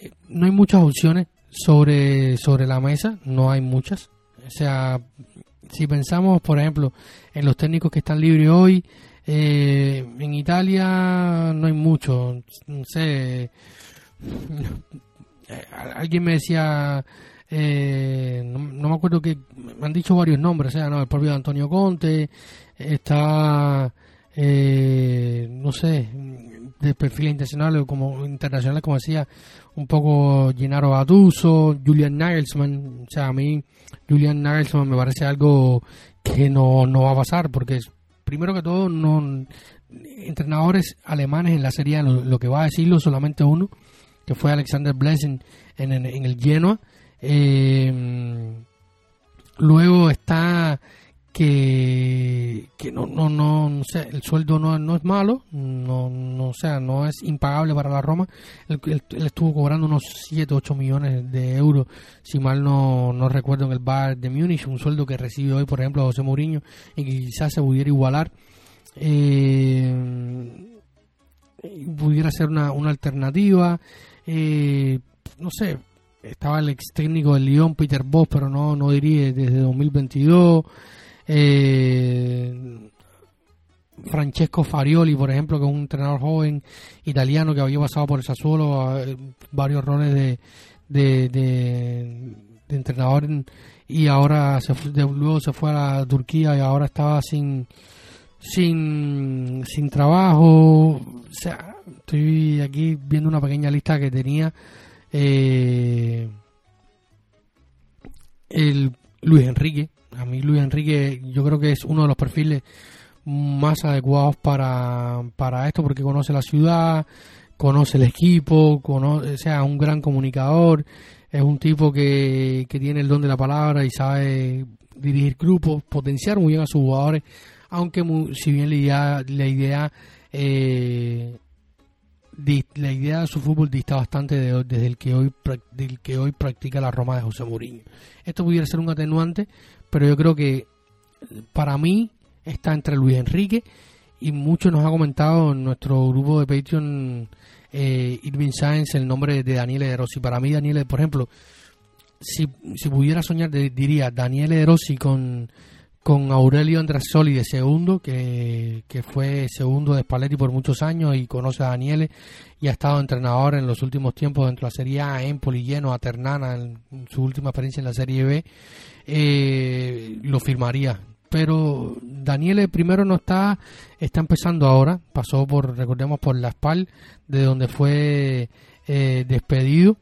Eh, no hay muchas opciones sobre, sobre la mesa, no hay muchas. O sea, si pensamos, por ejemplo, en los técnicos que están libres hoy, eh, en Italia no hay mucho. No sé. Alguien me decía. Eh, no, me acuerdo que me han dicho varios nombres, o sea, no, el propio Antonio Conte, está, eh, no sé, de perfil internacional como internacional, como decía, un poco Gennaro Gattuso, Julian Nagelsmann, o sea, a mí Julian Nagelsmann me parece algo que no, no va a pasar, porque primero que todo, no entrenadores alemanes en la serie, lo, que va a decirlo solamente uno, que fue Alexander Blessing en, en, el Genoa. Eh, luego está que, que no, no, no, no sé, el sueldo no, no es malo, no, no, sea, no es impagable para la Roma. Él, estuvo cobrando unos 7, 8 millones de euros, si mal no, no recuerdo, en el bar de Múnich, un sueldo que recibe hoy, por ejemplo, José Mourinho, y que quizás se pudiera igualar. Eh, pudiera ser una, una alternativa. Eh, no sé, estaba el ex técnico del Lyon, Peter Boss, pero no, no diría desde 2022. Eh, Francesco Farioli, por ejemplo, que es un entrenador joven italiano que había pasado por el Sassuolo eh, varios roles de, de, de, entrenador y ahora se luego se fue a la Turquía y ahora estaba sin sin, sin trabajo. O sea, estoy aquí viendo una pequeña lista que tenía eh, el Luis Enrique, a mí Luis Enrique yo creo que es uno de los perfiles más adecuados para, para esto porque conoce la ciudad, conoce el equipo, conoce, sea, un gran comunicador, es un tipo que, que tiene el don de la palabra y sabe dirigir grupos, potenciar muy bien a sus jugadores, aunque si bien la idea, la idea eh, la idea de su fútbol dista bastante desde el que hoy del que hoy practica la Roma de José Mourinho. Esto pudiera ser un atenuante, pero yo creo que para mí está entre Luis Enrique y mucho nos ha comentado en nuestro grupo de Patreon eh, Irving Sáenz el nombre de Daniele De. Para mí Daniele, por ejemplo, si, si pudiera soñar diría Daniele De con con Aurelio Andrasoli de segundo, que, que, fue segundo de Spalletti por muchos años y conoce a Daniele y ha estado entrenador en los últimos tiempos dentro de la Serie A, Empoli, lleno a Ternana en, su última experiencia en la Serie B, eh, lo firmaría. Pero Daniele primero no está, está empezando ahora, pasó por, recordemos, por la SPAL, de donde fue eh, despedido.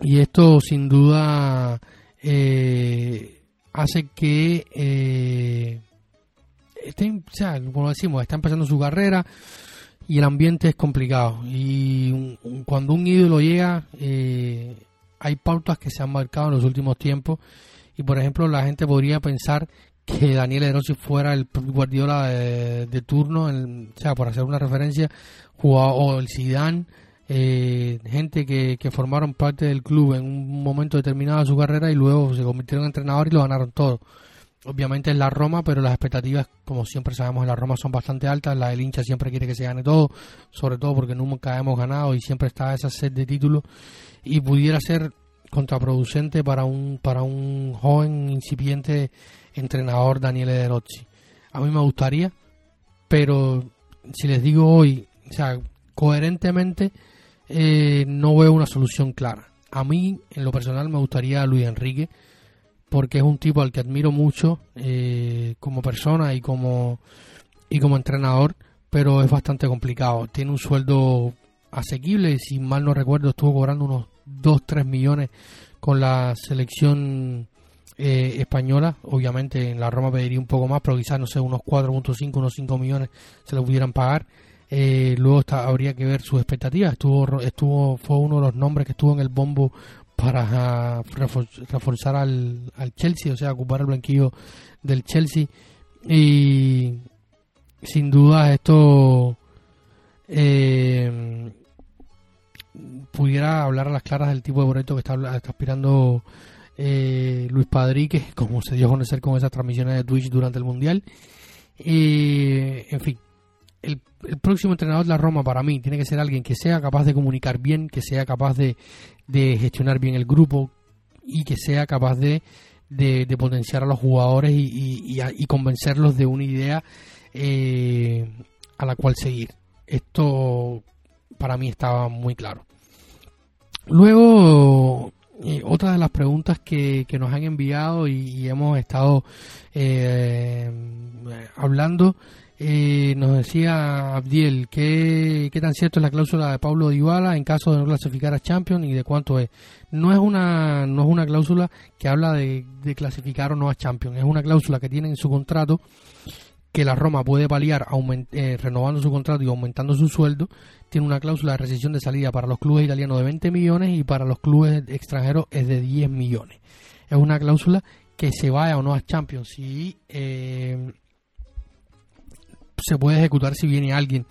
Y esto sin duda eh, hace que eh, o sea, como decimos, está empezando su carrera y el ambiente es complicado. Y cuando un ídolo llega, eh, hay pautas que se han marcado en los últimos tiempos. Y por ejemplo, la gente podría pensar que Daniel Erosi fuera el Guardiola de, turno, o sea, por hacer una referencia, o el Zidane eh, gente que, que, formaron parte del club en un momento determinado de su carrera y luego se convirtieron en entrenador y lo ganaron todo. Obviamente es la Roma, pero las expectativas, como siempre sabemos, en la Roma son bastante altas. La del hincha siempre quiere que se gane todo, sobre todo porque nunca hemos ganado y siempre está esa sed de títulos. Y pudiera ser contraproducente para un, para un joven incipiente entrenador Daniele De. A mí me gustaría, pero si les digo hoy, o sea, coherentemente, eh, no veo una solución clara. A mí, en lo personal, me gustaría Luis Enrique, porque es un tipo al que admiro mucho eh, como persona y como, y como entrenador, pero es bastante complicado. Tiene un sueldo asequible, si mal no recuerdo, estuvo cobrando unos 2-3 millones con la selección eh, española. Obviamente en la Roma pediría un poco más, pero quizás, no sé, unos 4.5, unos 5 millones se lo pudieran pagar. Eh, luego habría que ver sus expectativas. Estuvo, estuvo, fue uno de los nombres que estuvo en el bombo para reforzar al, Chelsea, o sea, ocupar el blanquillo del Chelsea. Y sin duda esto eh, pudiera hablar a las claras del tipo de boleto que está, aspirando eh, Luis Padrique, como se dio a conocer con esas transmisiones de Twitch durante el Mundial. y en fin, el, próximo entrenador de la Roma para mí tiene que ser alguien que sea capaz de comunicar bien, que sea capaz de, gestionar bien el grupo y que sea capaz de, potenciar a los jugadores y, convencerlos de una idea eh, a la cual seguir. Esto para mí estaba muy claro. Luego, eh, otra de las preguntas que, nos han enviado y, hemos estado eh, hablando eh, nos decía Abdiel, ¿qué, ¿qué tan cierto es la cláusula de Pablo Dybala en caso de no clasificar a Champions y de cuánto es? No es una, no es una cláusula que habla de, clasificar o no a Champions, es una cláusula que tiene en su contrato que la Roma puede paliar eh, renovando su contrato y aumentando su sueldo. Tiene una cláusula de rescisión de salida para los clubes italianos de 20 millones y para los clubes extranjeros es de 10 millones. Es una cláusula que se vaya o no a Champions y eh, se puede ejecutar si viene alguien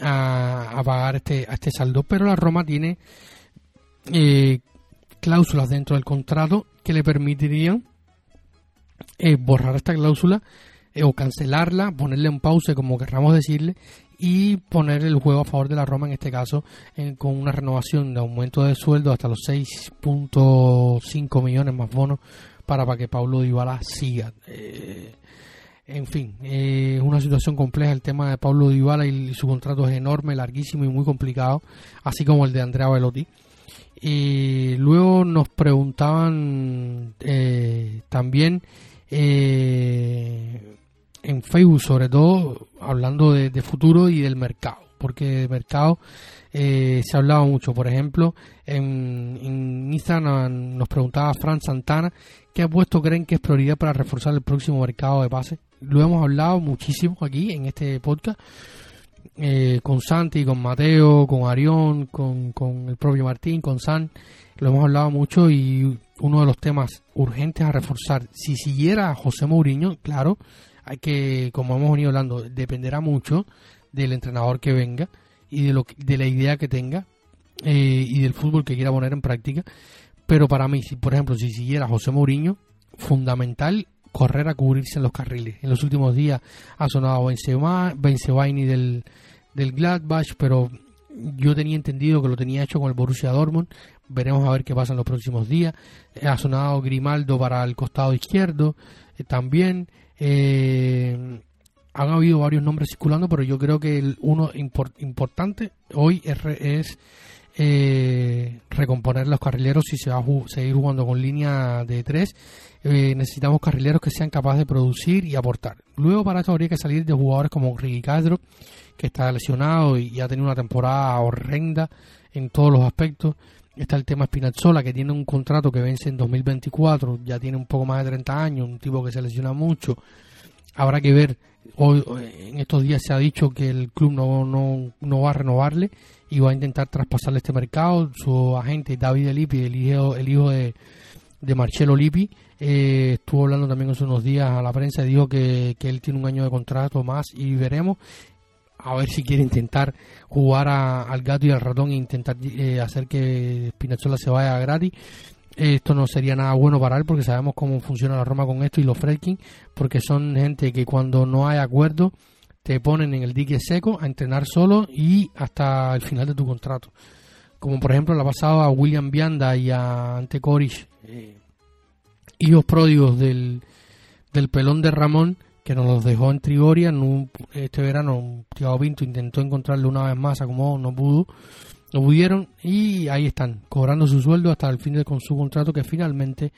a, pagar este, a este saldo. Pero la Roma tiene eh, cláusulas dentro del contrato que le permitirían eh, borrar esta cláusula eh, o cancelarla, ponerle un pause, como querramos decirle, y poner el juego a favor de la Roma, en este caso, con una renovación de aumento de sueldo hasta los 6.5 millones más bonos para, para que Paulo Dybala siga. Eh, en fin, es una situación compleja el tema de Paulo Dybala y, su contrato es enorme, larguísimo y muy complicado, así como el de Andrea Velotti. Y luego nos preguntaban eh, también eh, en Facebook, sobre todo hablando de, futuro y del mercado, porque de mercado eh, se ha hablado mucho. Por ejemplo, en, Instagram nos preguntaba Fran Santana qué apuesto creen que es prioridad para reforzar el próximo mercado de pases. Lo hemos hablado muchísimo aquí en este podcast. Eh, con Santi, con Mateo, con Arión, con, con el propio Martín, con San, lo hemos hablado mucho y uno de los temas urgentes a reforzar, si siguiera José Mourinho, claro, hay que, como hemos venido hablando, dependerá mucho del entrenador que venga y de, lo, de la idea que tenga eh, y del fútbol que quiera poner en práctica. Pero para mí, si, por ejemplo, si siguiera José Mourinho, fundamental correr a cubrirse en los carriles. En los últimos días ha sonado Benzebaini del, del Gladbach, pero yo tenía entendido que lo tenía hecho con el Borussia Dortmund. Veremos a ver qué pasa en los próximos días. Ha sonado Grimaldo para el costado izquierdo eh, también. Eh, han habido varios nombres circulando, pero yo creo que el uno importante hoy es, eh, recomponer los carrileros si se va a seguir jugando con línea de tres. necesitamos carrileros que sean capaces de producir y aportar. Luego para eso habría que salir de jugadores como Ricky Castro, que está lesionado y ha tenido una temporada horrenda en todos los aspectos. Está el tema Spinazzola, que tiene un contrato que vence en 2024, ya tiene un poco más de 30 años, un tipo que se lesiona mucho. Habrá que ver, hoy en estos días se ha dicho que el club no, no, no va a renovarle y va a intentar traspasarle este mercado. Su agente David Lippi, el hijo, el hijo de, de Marcelo Lippi, eh, estuvo hablando también hace unos días a la prensa y dijo que, él tiene un año de contrato más y veremos a ver si quiere intentar jugar al gato y al ratón e intentar eh, hacer que Spinazzola se vaya gratis. Esto no sería nada bueno para él porque sabemos cómo funciona la Roma con esto y los Fredkin, porque son gente que cuando no hay acuerdo te ponen en el dique seco a entrenar solo y hasta el final de tu contrato. Como por ejemplo le ha pasado a William Vianda y a Ante Corish, eh, hijos pródigos del, del pelón de Ramón, que nos los dejó en Trigoria. En este verano, Thiago Pinto intentó encontrarle una vez más, como no pudo, no pudieron y ahí están, cobrando su sueldo hasta el fin de con su contrato que finalmente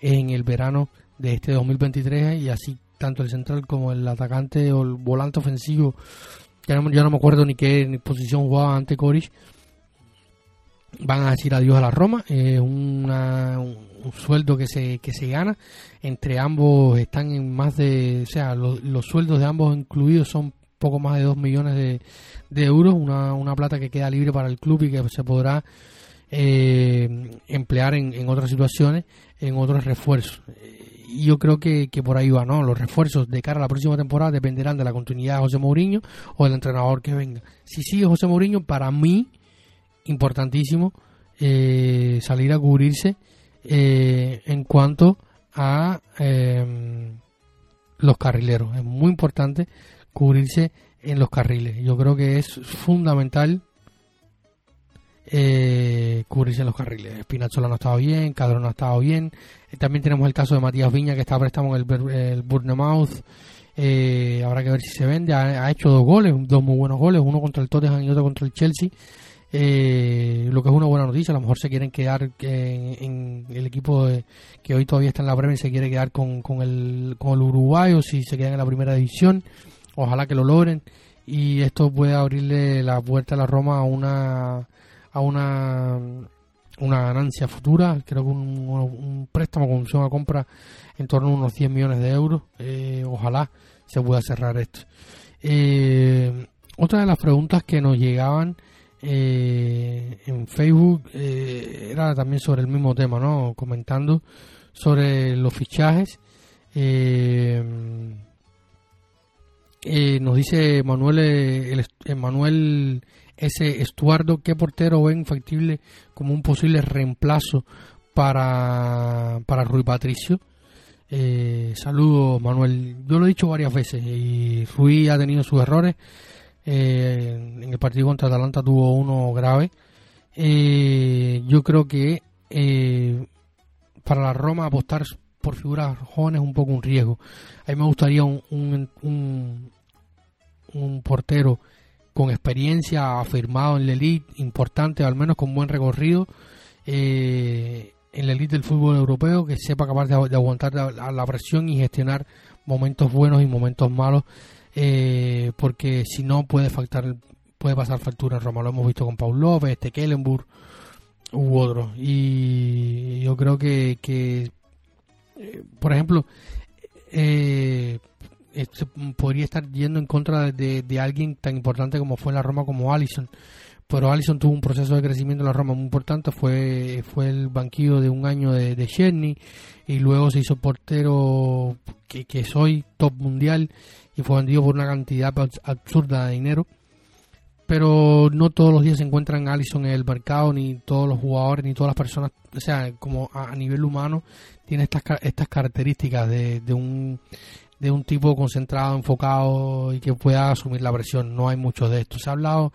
en el verano de este 2023 y así tanto el central como el atacante o el volante ofensivo, ya no, no me acuerdo ni qué posición jugaba ante Coric, van a decir adiós a la Roma. Es una, un, sueldo que se, que se gana. Entre ambos están en más de. O sea, los, sueldos de ambos incluidos son poco más de 2 millones de, de euros. Una, una, plata que queda libre para el club y que se podrá eh, emplear en, en, otras situaciones, en otros refuerzos. Y yo creo que, que por ahí va, ¿no? Los refuerzos de cara a la próxima temporada dependerán de la continuidad de José Mourinho o del entrenador que venga. Si sigue José Mourinho, para mí importantísimo eh, salir a cubrirse eh, en cuanto a em, los carrileros. Es muy importante cubrirse en los carriles. Yo creo que es fundamental eh, cubrirse en los carriles. Spinazzola no ha estado bien, Cadrón no ha estado bien. también tenemos el caso de Matías Viña que está prestado en el, el Bournemouth. habrá que ver si se vende. Ha, hecho dos goles, dos muy buenos goles, uno contra el Tottenham y otro contra el Chelsea eh, lo que es una buena noticia, a lo mejor se quieren quedar en, el equipo que hoy todavía está en la Premier, se quiere quedar con, con, el, con el uruguayo, si se quedan en la primera división, ojalá que lo logren y esto puede abrirle la puerta a la Roma a una a una una ganancia futura, creo que un, préstamo con opción a compra en torno a unos 100 millones de euros, eh, ojalá se pueda cerrar esto. Eh, otra de las preguntas que nos llegaban eh, en Facebook eh, era también sobre el mismo tema, ¿no? Comentando sobre los fichajes. Nos dice Manuel, el, Manuel S. Estuardo, ¿qué portero ven factible como un posible reemplazo para, para Rui Patricio? Eh, saludos, Manuel. Yo lo he dicho varias veces y Rui ha tenido sus errores. Eh, en el partido contra Atalanta tuvo uno grave. Eh, yo creo que eh, para la Roma apostar por figuras jóvenes es un poco un riesgo. A mí me gustaría un, un, un, portero con experiencia, afirmado en la elite, importante, al menos con buen recorrido. Eh, en la elite del fútbol europeo que sepa capaz de, aguantar la, presión y gestionar momentos buenos y momentos malos eh, porque si no puede faltar puede pasar factura en Roma lo hemos visto con Paul López, Stekelenburg u otros y yo creo que, que eh, por ejemplo eh, podría estar yendo en contra de, de, alguien tan importante como fue la Roma como Allison pero Allison tuvo un proceso de crecimiento en la Roma muy importante, fue, fue el banquillo de un año de, de y luego se hizo portero que, que soy top mundial y fue vendido por una cantidad absurda de dinero. Pero no todos los días se encuentran Allison en el mercado, ni todos los jugadores, ni todas las personas, o sea, como a, nivel humano, tiene estas, estas características de, de un de un tipo concentrado, enfocado y que pueda asumir la presión. No hay mucho de esto. Se ha hablado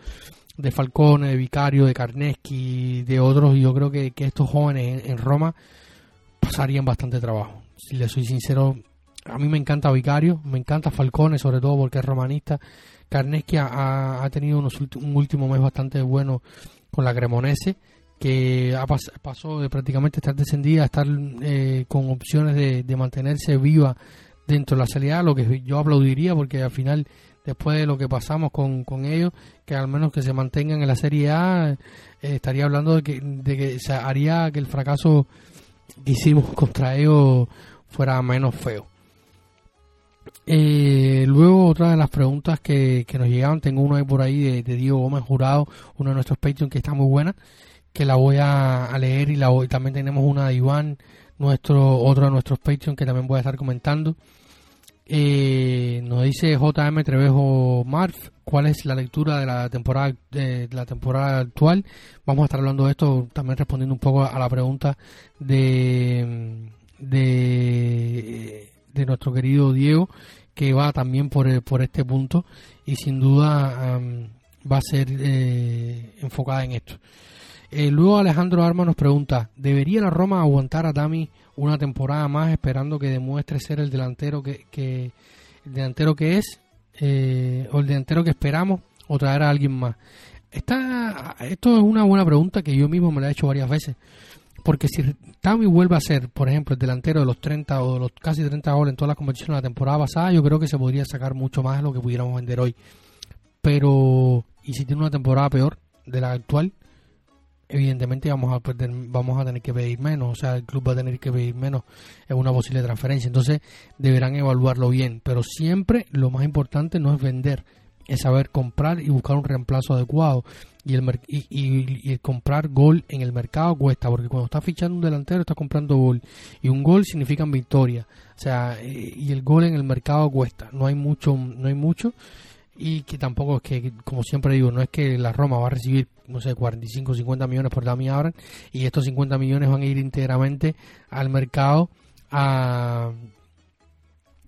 de Falcone, de Vicario, de Carneschi, de otros, y yo creo que, estos jóvenes en, Roma pasarían bastante trabajo. Si le soy sincero, a mí me encanta Vicario, me encanta Falcone, sobre todo porque es romanista. Carneschi ha, tenido un último mes bastante bueno con la Cremonese, que ha pasó de prácticamente estar descendida a estar eh, con opciones de, de mantenerse viva dentro de la salida, lo que yo aplaudiría porque al final después de lo que pasamos con, con ellos, que al menos que se mantengan en la Serie A, eh, estaría hablando de que, de que se haría que el fracaso que hicimos contra ellos fuera menos feo. Eh, luego otra de las preguntas que, que nos llegaban, tengo uno ahí por ahí de, de, Diego Gómez Jurado, uno de nuestros Patreon que está muy buena, que la voy a, leer y la voy, también tenemos una de Iván, nuestro, otro de nuestros Patreon que también voy a estar comentando. Eh, nos dice JM Trevejo Marf, ¿cuál es la lectura de la temporada de, la temporada actual? Vamos a estar hablando de esto, también respondiendo un poco a la pregunta de de, de nuestro querido Diego, que va también por, por este punto y sin duda va a ser eh, enfocada en esto. Eh, luego Alejandro Arma nos pregunta, ¿debería la Roma aguantar a Dami una temporada más esperando que demuestre ser el delantero que, el delantero que es eh, o el delantero que esperamos o traer a alguien más? Esta, esto es una buena pregunta que yo mismo me la he hecho varias veces. Porque si Tami vuelve a ser, por ejemplo, el delantero de los 30 o de los casi 30 goles en todas las competiciones de la temporada pasada, yo creo que se podría sacar mucho más de lo que pudiéramos vender hoy. Pero, y si tiene una temporada peor de la actual, evidentemente vamos a perder, vamos a tener que pedir menos, o sea, el club va a tener que pedir menos en una posible transferencia, entonces deberán evaluarlo bien, pero siempre lo más importante no es vender, es saber comprar y buscar un reemplazo adecuado. Y el, y, y, comprar gol en el mercado cuesta, porque cuando estás fichando un delantero estás comprando gol. Y un gol significa victoria, o sea, eh, y el gol en el mercado cuesta, no hay mucho, no hay mucho. Y que tampoco es que, como siempre digo, no es que la Roma va a recibir, no sé, 45 o 50 millones por Dami Abraham y estos 50 millones van a ir íntegramente al mercado a,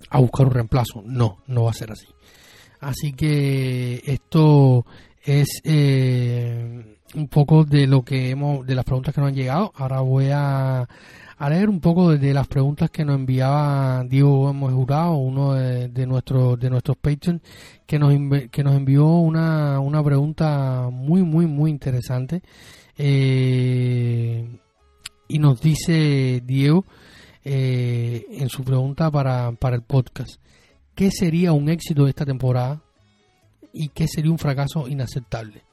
a buscar un reemplazo. No, no va a ser así. Así que esto es eh, un poco de lo que hemos, de las preguntas que nos han llegado. Ahora voy a a leer un poco de, las preguntas que nos enviaba Diego Gómez Jurado, uno de, nuestros de nuestros Patreons, que nos, que nos envió una, una pregunta muy, muy, muy interesante. Eh, y nos dice Diego eh, en su pregunta para, para el podcast, ¿qué sería un éxito de esta temporada y qué sería un fracaso inaceptable?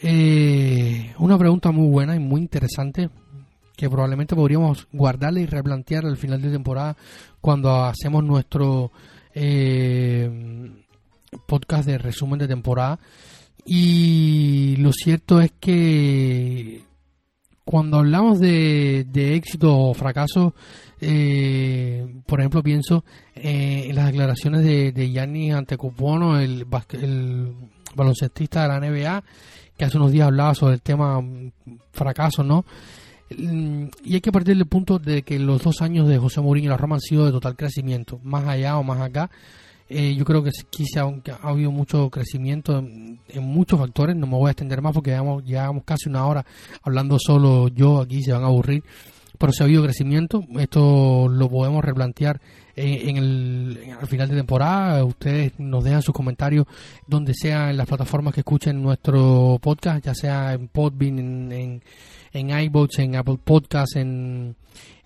Eh, una pregunta muy buena y muy interesante que probablemente podríamos guardarle y replantear al final de temporada cuando hacemos nuestro eh, podcast de resumen de temporada. Y lo cierto es que cuando hablamos de, éxito o fracaso, eh, por ejemplo, pienso eh, en las declaraciones de, de Gianni Antetokounmpo, el, el baloncestista de la NBA, que hace unos días hablaba sobre el tema fracaso, ¿no? Mm, y hay que partir del punto de que los dos años de José Mourinho y la Roma han sido de total crecimiento, más allá o más acá. Eh, yo creo que quizá ha habido mucho crecimiento en, muchos factores, no me voy a extender más porque llevamos, llevamos casi una hora hablando solo yo aquí, se van a aburrir, pero si ha habido crecimiento, esto lo podemos replantear en, el, al final de temporada. Ustedes nos dejan sus comentarios donde sea en las plataformas que escuchen nuestro podcast, ya sea en Podbean, en, en, en iBots, en Apple Podcasts, en,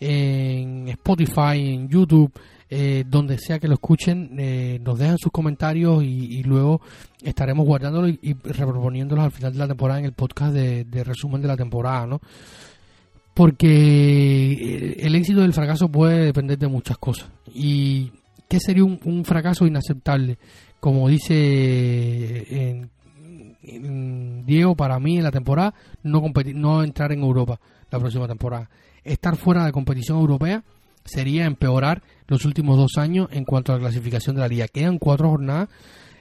en Spotify, en YouTube. Eh, donde sea que lo escuchen, eh, nos dejan sus comentarios y, luego estaremos guardándolos y, y, reproponiéndolos al final de la temporada en el podcast de, resumen de la temporada, ¿no? porque el éxito del fracaso puede depender de muchas cosas. ¿Y qué sería un, fracaso inaceptable? Como dice Diego, para mí en la temporada, no, no entrar en Europa la próxima temporada. Estar fuera de competición europea sería empeorar los últimos dos años en cuanto a la clasificación de la liga. Quedan cuatro jornadas.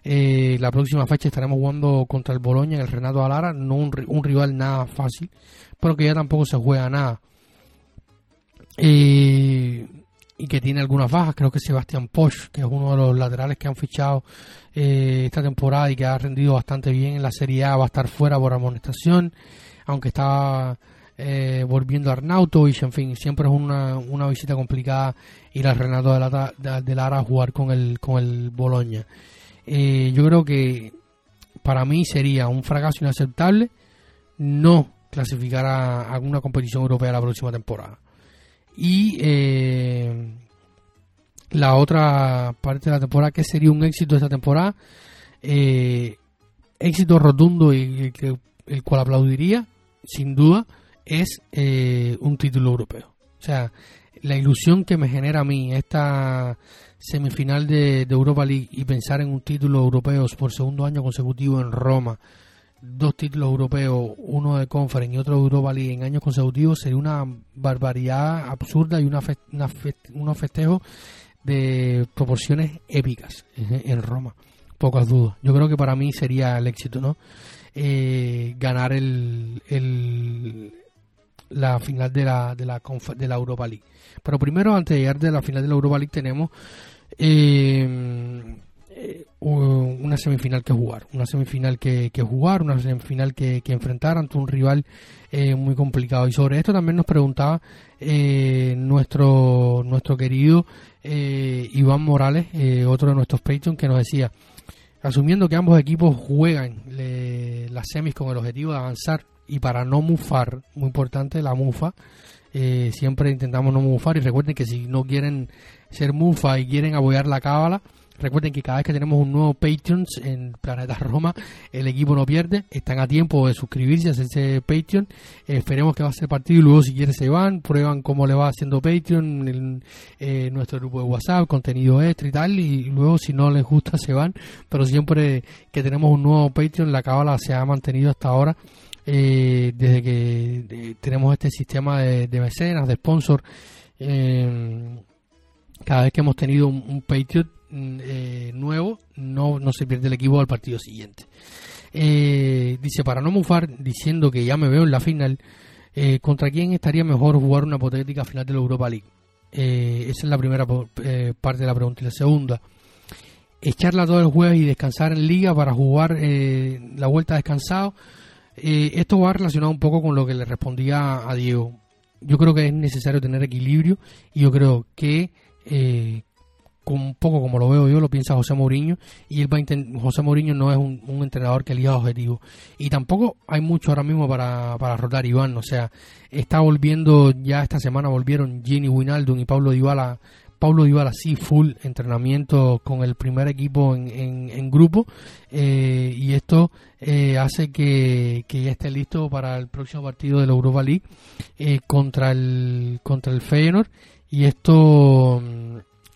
Eh, la próxima fecha estaremos jugando contra el Boloña en el Renato Alara, no un rival nada fácil pero que ya tampoco se juega nada. Y que tiene algunas bajas, creo que Sebastián Posch, que es uno de los laterales que han fichado eh, esta temporada y que ha rendido bastante bien en la Serie A, va a estar fuera por amonestación, aunque está eh, volviendo a Arnautovic, en fin, siempre es una, una visita complicada ir al Renato de, la, de, Lara a jugar con el, con el Boloña. Eh, yo creo que para mí sería un fracaso inaceptable no clasificar a alguna competición europea la próxima temporada. Y eh, la otra parte de la temporada, que sería un éxito de esta temporada, eh, éxito rotundo y el, cual aplaudiría, sin duda, es eh, un título europeo. O sea, la ilusión que me genera a mí esta semifinal de, de Europa League y pensar en un título europeo por segundo año consecutivo en Roma, dos títulos europeos, uno de Conference y otro de Europa League en años consecutivos, sería una barbaridad absurda y una unos festejos de proporciones épicas en Roma, pocas dudas. Yo creo que para mí sería el éxito, ¿no? Eh, ganar el, el, la final de la, de la, de la Europa League. Pero primero, antes de llegar de la final de la Europa League, tenemos eh, eh, una semifinal que jugar, una semifinal que, jugar, una semifinal que, enfrentar ante un rival eh, muy complicado. Y sobre esto también nos preguntaba eh, nuestro nuestro querido Iván Morales, otro de nuestros Patreons, que nos decía, asumiendo que ambos equipos juegan las semis con el objetivo de avanzar y para no mufar, muy importante la mufa, siempre intentamos no mufar y recuerden que si no quieren ser mufa y quieren apoyar la cábala, Recuerden que cada vez que tenemos un nuevo Patreon en Planeta Roma, el equipo no pierde. Están a tiempo de suscribirse a ese Patreon. Eh, esperemos que va a ser partido y luego si quieren se van, prueban cómo le va haciendo Patreon, en eh, nuestro grupo de WhatsApp, contenido extra y tal. Y luego si no les gusta se van. Pero siempre que tenemos un nuevo Patreon, la cábala se ha mantenido hasta ahora. Eh, desde que tenemos este sistema de, mecenas, de sponsor. cada vez que hemos tenido un, Patreon eh, nuevo, no, no se pierde el equipo al partido siguiente. Eh, dice, para no mufar, diciendo que ya me veo en la final, eh, ¿contra quién estaría mejor jugar una hipotética final de la Europa League? esa es la primera parte de la pregunta. Y la segunda, echarla todo el jueves y descansar en liga para jugar la vuelta descansado. esto va relacionado un poco con lo que le respondía a Diego. Yo creo que es necesario tener equilibrio y yo creo que un poco como lo veo yo, lo piensa José Mourinho, y él va José Mourinho no es un, entrenador que elija objetivos. Y tampoco hay mucho ahora mismo para, para rotar Iván, o sea, está volviendo, ya esta semana volvieron Gini Winaldum y Pablo Dybala, Pablo Dybala sí, full entrenamiento con el primer equipo en, en, grupo, eh, y esto eh, hace que, que, ya esté listo para el próximo partido de la Europa League eh, contra el contra el Feyenoord, y esto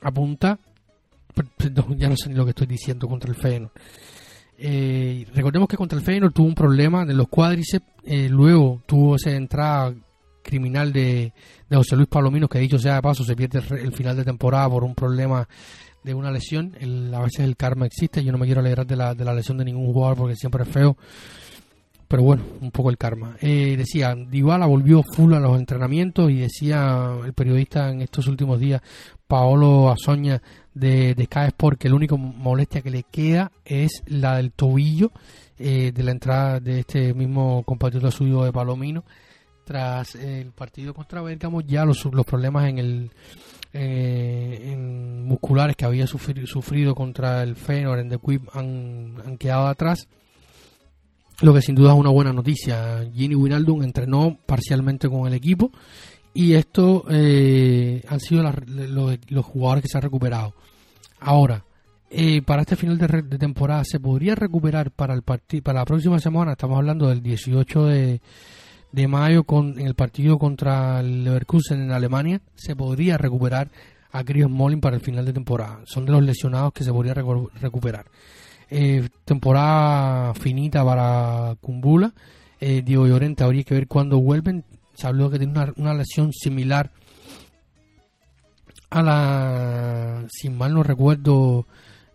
apunta, ya no sé ni lo que estoy diciendo contra el Feyenoord. Eh, recordemos que contra el Feyenoord tuvo un problema de los cuádriceps, eh, luego tuvo esa entrada criminal de, de José Luis Palomino, que dicho sea de paso, se pierde el, final de temporada por un problema de una lesión. a veces el karma existe. Yo no me quiero alegrar de la, de la lesión de ningún jugador porque siempre es feo. Pero bueno, un poco el karma. Eh, decía, Dybala volvió full a los entrenamientos y decía el periodista en estos últimos días, Paolo Asoña de, de Sky Sport, que la única molestia que le queda es la del tobillo eh, de la entrada de este mismo compatriota suyo de Palomino. Tras el partido contra Bergamo, ya los, los problemas en el eh, musculares que había sufrido, sufrido contra el Feyenoord en The Quip han, han quedado atrás lo que sin duda es una buena noticia. Gini Winaldum entrenó parcialmente con el equipo y esto eh, han sido los, jugadores que se han recuperado. Ahora, eh, para este final de, temporada, ¿se podría recuperar para el para la próxima semana? Estamos hablando del 18 de, mayo con, en el partido contra el Leverkusen en Alemania. ¿Se podría recuperar a Chris Molin para el final de temporada? Son de los lesionados que se podría recuperar. Eh, temporada finita para Cumbula. Eh, Diego Llorente habría que ver cuándo vuelven. Se habló que tiene una, una, lesión similar a la, sin mal no recuerdo,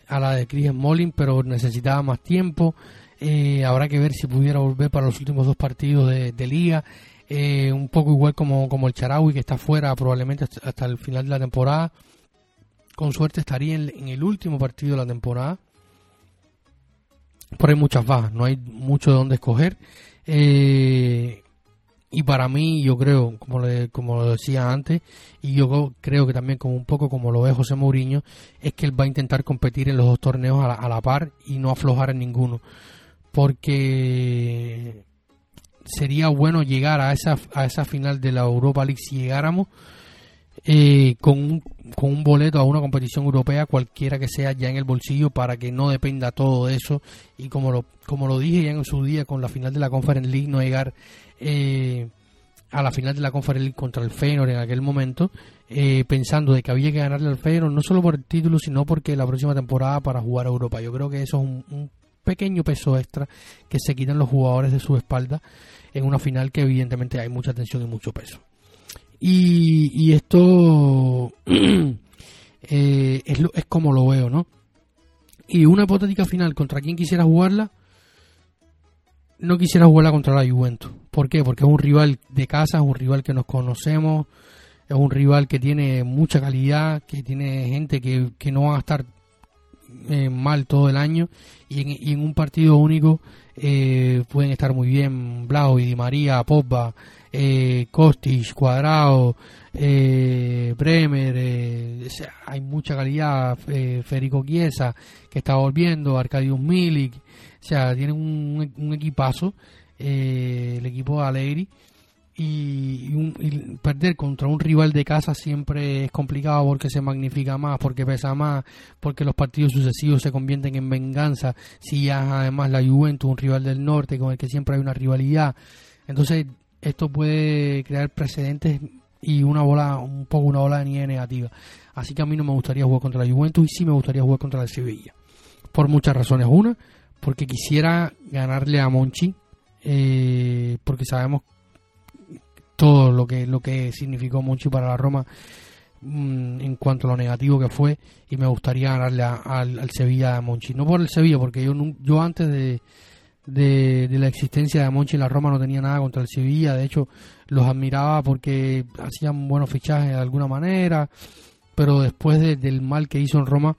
a la de Chris Molin, pero necesitaba más tiempo. Eh, habrá que ver si pudiera volver para los últimos dos partidos de, liga. Eh, un poco igual como, como el Charaui, que está fuera probablemente hasta, el final de la temporada. Con suerte estaría en el último partido de la temporada por hay muchas bajas, no hay mucho de dónde escoger. Eh, y para mí, yo creo, como, le, como lo decía antes, y yo creo que también como un poco como lo ve José Mourinho, es que él va a intentar competir en los dos torneos a la, par y no aflojar en ninguno. Porque sería bueno llegar a esa, a esa final de la Europa League si llegáramos eh, con, un, con un boleto a una competición europea, cualquiera que sea, ya en el bolsillo para que no dependa todo de eso. Y como lo, como lo dije ya en su día con la final de la Conference League, no llegar eh, a la final de la Conference contra el Feyenoord en aquel momento, eh, pensando de que había que ganarle al Feyenoord, no solo por el título, sino porque la próxima temporada para jugar a Europa. Yo creo que eso es un, un pequeño peso extra que se quitan los jugadores de su espalda en una final que evidentemente hay mucha tensión y mucho peso. Y, esto eh, es, es como lo veo, ¿no? Y una hipotética final, ¿contra quién quisiera jugarla? No quisiera jugarla contra la Juventus. ¿Por qué? Porque es un rival de casa, es un rival que nos conocemos, es un rival que tiene mucha calidad, que tiene gente que, que no va a estar eh, mal todo el año y en, y en un partido único eh, pueden estar muy bien Blau y Di María, Pogba, eh, Kostic, Cuadrado, eh, Bremer, eh, hay mucha calidad, eh, Federico Chiesa que está volviendo, Arcadius Milik, o sea, tienen un, un equipazo, eh, el equipo de Allegri. Y, y, perder contra un rival de casa siempre es complicado porque se magnifica más, porque pesa más, porque los partidos sucesivos se convierten en venganza. Si ya además la Juventus, un rival del norte con el que siempre hay una rivalidad, entonces esto puede crear precedentes y una bola, un poco una bola de nieve negativa. Así que a mí no me gustaría jugar contra la Juventus y sí me gustaría jugar contra la Sevilla. Por muchas razones. Una, porque quisiera ganarle a Monchi, eh, porque sabemos todo lo que, lo que significó Monchi para la Roma mm, en cuanto a lo negativo que fue y me gustaría ganarle al, Sevilla a Monchi. No por el Sevilla, porque yo, yo antes de de, la existencia de Monchi en la Roma no tenía nada contra el Sevilla, de hecho los admiraba porque hacían buenos fichajes de alguna manera, pero después del mal que hizo en Roma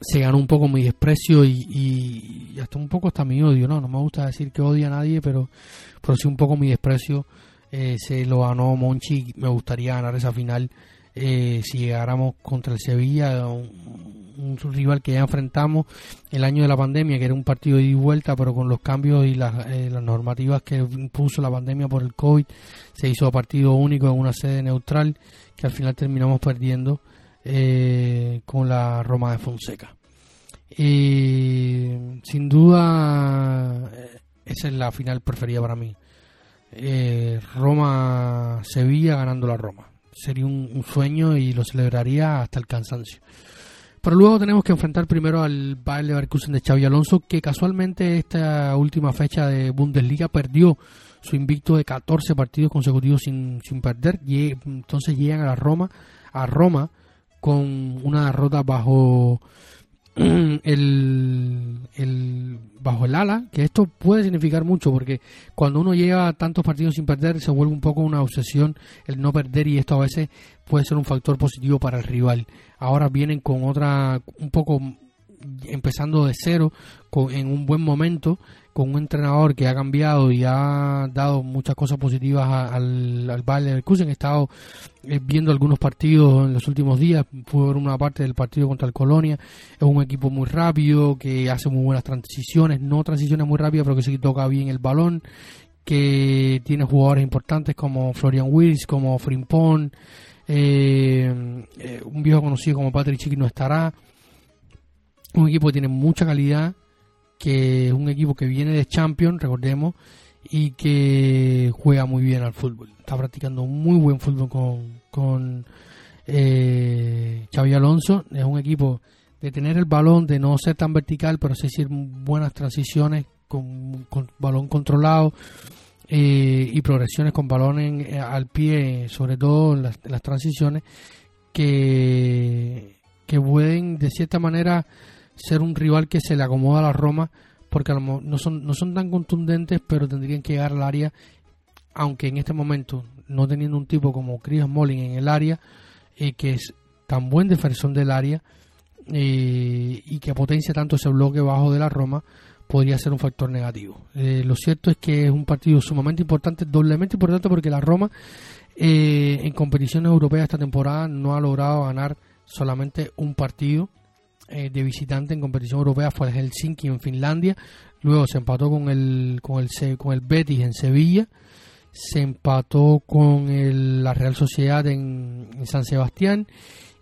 se ganó un poco mi desprecio y, hasta un poco hasta mi odio, no, no me gusta decir que odia a nadie, pero, pero sí un poco mi desprecio eh, se lo ganó Monchi, me gustaría ganar esa final eh, si llegáramos contra el Sevilla, un, rival que ya enfrentamos el año de la pandemia, que era un partido de vuelta, pero con los cambios y las, eh, las normativas que impuso la pandemia por el COVID, se hizo partido único en una sede neutral, que al final terminamos perdiendo eh, con la Roma de Fonseca. Y sin duda, esa es la final preferida para mí. Roma-Sevilla ganando la Roma sería un, sueño y lo celebraría hasta el cansancio. Pero luego tenemos que enfrentar primero al Bayer Leverkusen de Xavi Alonso, que casualmente esta última fecha de Bundesliga perdió su invicto de 14 partidos consecutivos sin, sin perder. Y entonces llegan a la Roma, a Roma con una derrota bajo el, el, bajo el ala, que esto puede significar mucho porque cuando uno lleva tantos partidos sin perder se vuelve un poco una obsesión el no perder y esto a veces puede ser un factor positivo para el rival. Ahora vienen con otra, un poco empezando de cero, con, en un buen momento, con un entrenador que ha cambiado y ha dado muchas cosas positivas al, al Bayer Leverkusen. He estado eh, viendo algunos partidos en los últimos días, pude ver una parte del partido contra el Colonia. Es un equipo muy rápido, que hace muy buenas transiciones, no transiciones muy rápidas, pero que sí toca bien el balón, que tiene jugadores importantes como Florian Wills, como Frimpong, eh, eh, un viejo conocido como Patrick Chiqui no estará un equipo que tiene mucha calidad, que es un equipo que viene de Champions, recordemos, y que juega muy bien al fútbol. Está practicando muy buen fútbol con, con eh, Xavi Alonso. Es un equipo de tener el balón, de no ser tan vertical, pero sí decir buenas transiciones con, balón controlado eh, y progresiones con balón eh, al pie, sobre todo en las, las transiciones, que, que pueden de cierta manera ser un rival que se le acomoda a la Roma porque no son, no son tan contundentes, pero tendrían que llegar al área, aunque en este momento, no teniendo un tipo como Chris Molin en el área, eh, que es tan buen defensor del área eh, y que potencia tanto ese bloque bajo de la Roma, podría ser un factor negativo. Eh, lo cierto es que es un partido sumamente importante, doblemente importante porque la Roma en competiciones europeas esta temporada no ha logrado ganar solamente un partido eh, de visitante en competición europea fue el Helsinki en Finlandia. Luego se empató con el, con el, con el Betis en Sevilla. Se empató con la Real Sociedad en, San Sebastián.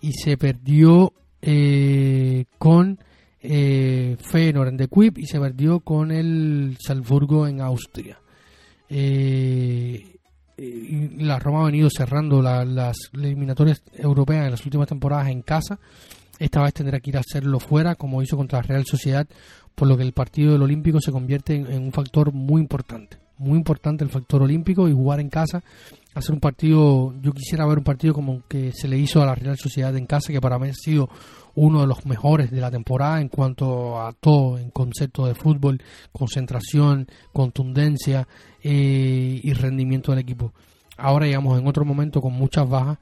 Y se perdió eh, con eh, en De Kuip y se perdió con el Salzburgo en Austria. Eh, la Roma ha venido cerrando las eliminatorias europeas en las últimas temporadas en casa esta vez tendrá que ir a hacerlo fuera, como hizo contra la Real Sociedad, por lo que el partido del Olímpico se convierte en, un factor muy importante. Muy importante el factor olímpico y jugar en casa, hacer un partido, yo quisiera ver un partido como que se le hizo a la Real Sociedad en casa, que para mí ha sido uno de los mejores de la temporada en cuanto a todo, en concepto de fútbol, concentración, contundencia eh, y rendimiento del equipo. Ahora llegamos en otro momento con muchas bajas,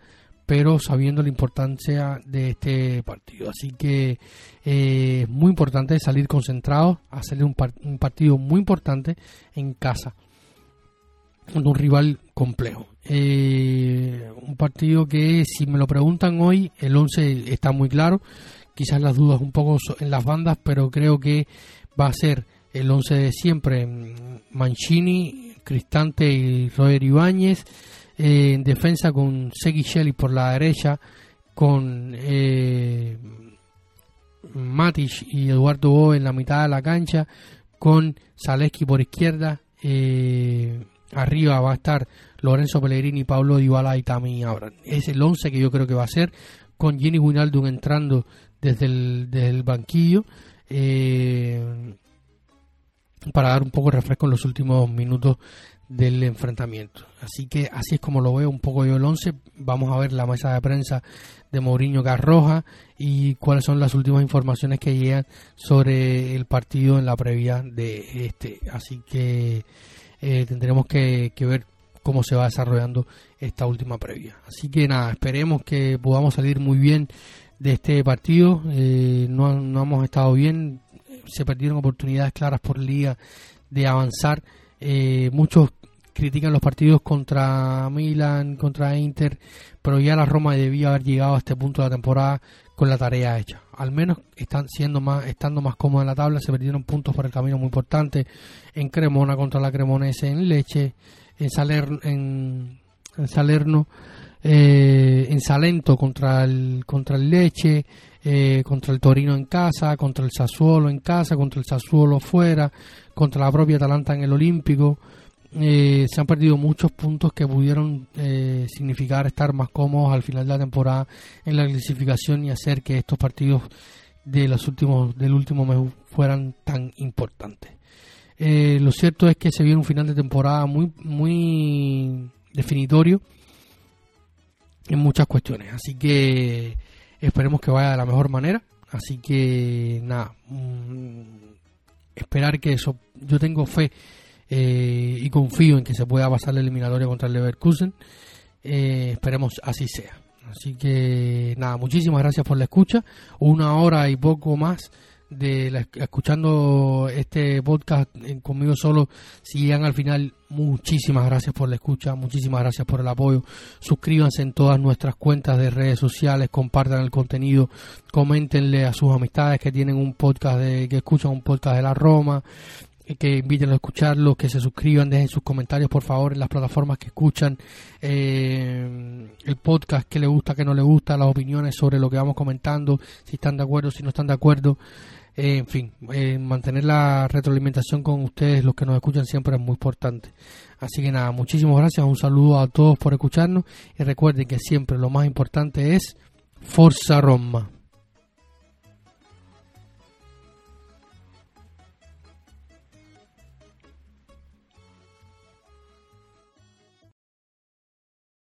pero sabiendo la importancia de este partido. Así que eh, es muy importante salir concentrados, hacerle un, un partido muy importante en casa con un rival complejo. Eh, un partido que, si me lo preguntan hoy, el 11 está muy claro. Quizás las dudas un poco en las bandas, pero creo que va a ser el 11 de siempre: Mancini, Cristante y Roger Ibáñez. Eh, en defensa con Segui Shelley por la derecha, con eh, Matic y Eduardo Bo en la mitad de la cancha, con Zaleski por izquierda, eh, arriba va a estar Lorenzo Pellegrini, Pablo Dybala y Tami Abraham. Es el 11 que yo creo que va a ser, con Jenny Winaldum entrando desde el, desde el banquillo. Eh, para dar un poco de refresco en los últimos minutos del enfrentamiento. Así que así es como lo veo un poco yo el 11. Vamos a ver la mesa de prensa de Mourinho Garroja y cuáles son las últimas informaciones que llegan sobre el partido en la previa de este. Así que eh, tendremos que, ver cómo se va desarrollando esta última previa. Así que nada, esperemos que podamos salir muy bien de este partido. Eh, no, no hemos estado bien, se perdieron oportunidades claras por liga de avanzar. Eh, muchos critican los partidos contra Milan, contra Inter, pero ya la Roma debía haber llegado a este punto de la temporada con la tarea hecha. Al menos están siendo más, estando más cómodos en la tabla, se perdieron puntos por el camino muy importante en Cremona contra la Cremonese, en Leche, en Salerno, en, Salerno, eh, en Salento contra el contra el Leche, eh, contra el Torino en casa, contra el Sassuolo en casa, contra el Sassuolo fuera, contra la propia Atalanta en el Olímpico eh, se han perdido muchos puntos que pudieron eh, significar estar más cómodos al final de la temporada en la clasificación y hacer que estos partidos de los últimos del último mes fueran tan importantes. Eh, lo cierto es que se viene un final de temporada muy muy definitorio en muchas cuestiones, así que esperemos que vaya de la mejor manera. Así que nada, mm, esperar que eso. Yo tengo fe eh, y confío en que se pueda pasar la eliminatoria contra el Leverkusen. Eh, esperemos así sea. Así que nada, muchísimas gracias por la escucha. Una hora y poco más de escuchando este podcast conmigo solo. Si llegan al final, muchísimas gracias por la escucha, muchísimas gracias por el apoyo. Suscríbanse en todas nuestras cuentas de redes sociales, compartan el contenido, coméntenle a sus amistades que tienen un podcast de, que escuchan un podcast de la Roma, que inviten a escucharlo, que se suscriban, dejen sus comentarios por favor en las plataformas que escuchan eh, el podcast, que le gusta, que no le gusta, las opiniones sobre lo que vamos comentando, si están de acuerdo, si no están de acuerdo. En fin, eh, mantener la retroalimentación con ustedes, los que nos escuchan siempre es muy importante. Así que nada, muchísimas gracias, un saludo a todos por escucharnos y recuerden que siempre lo más importante es Forza Roma.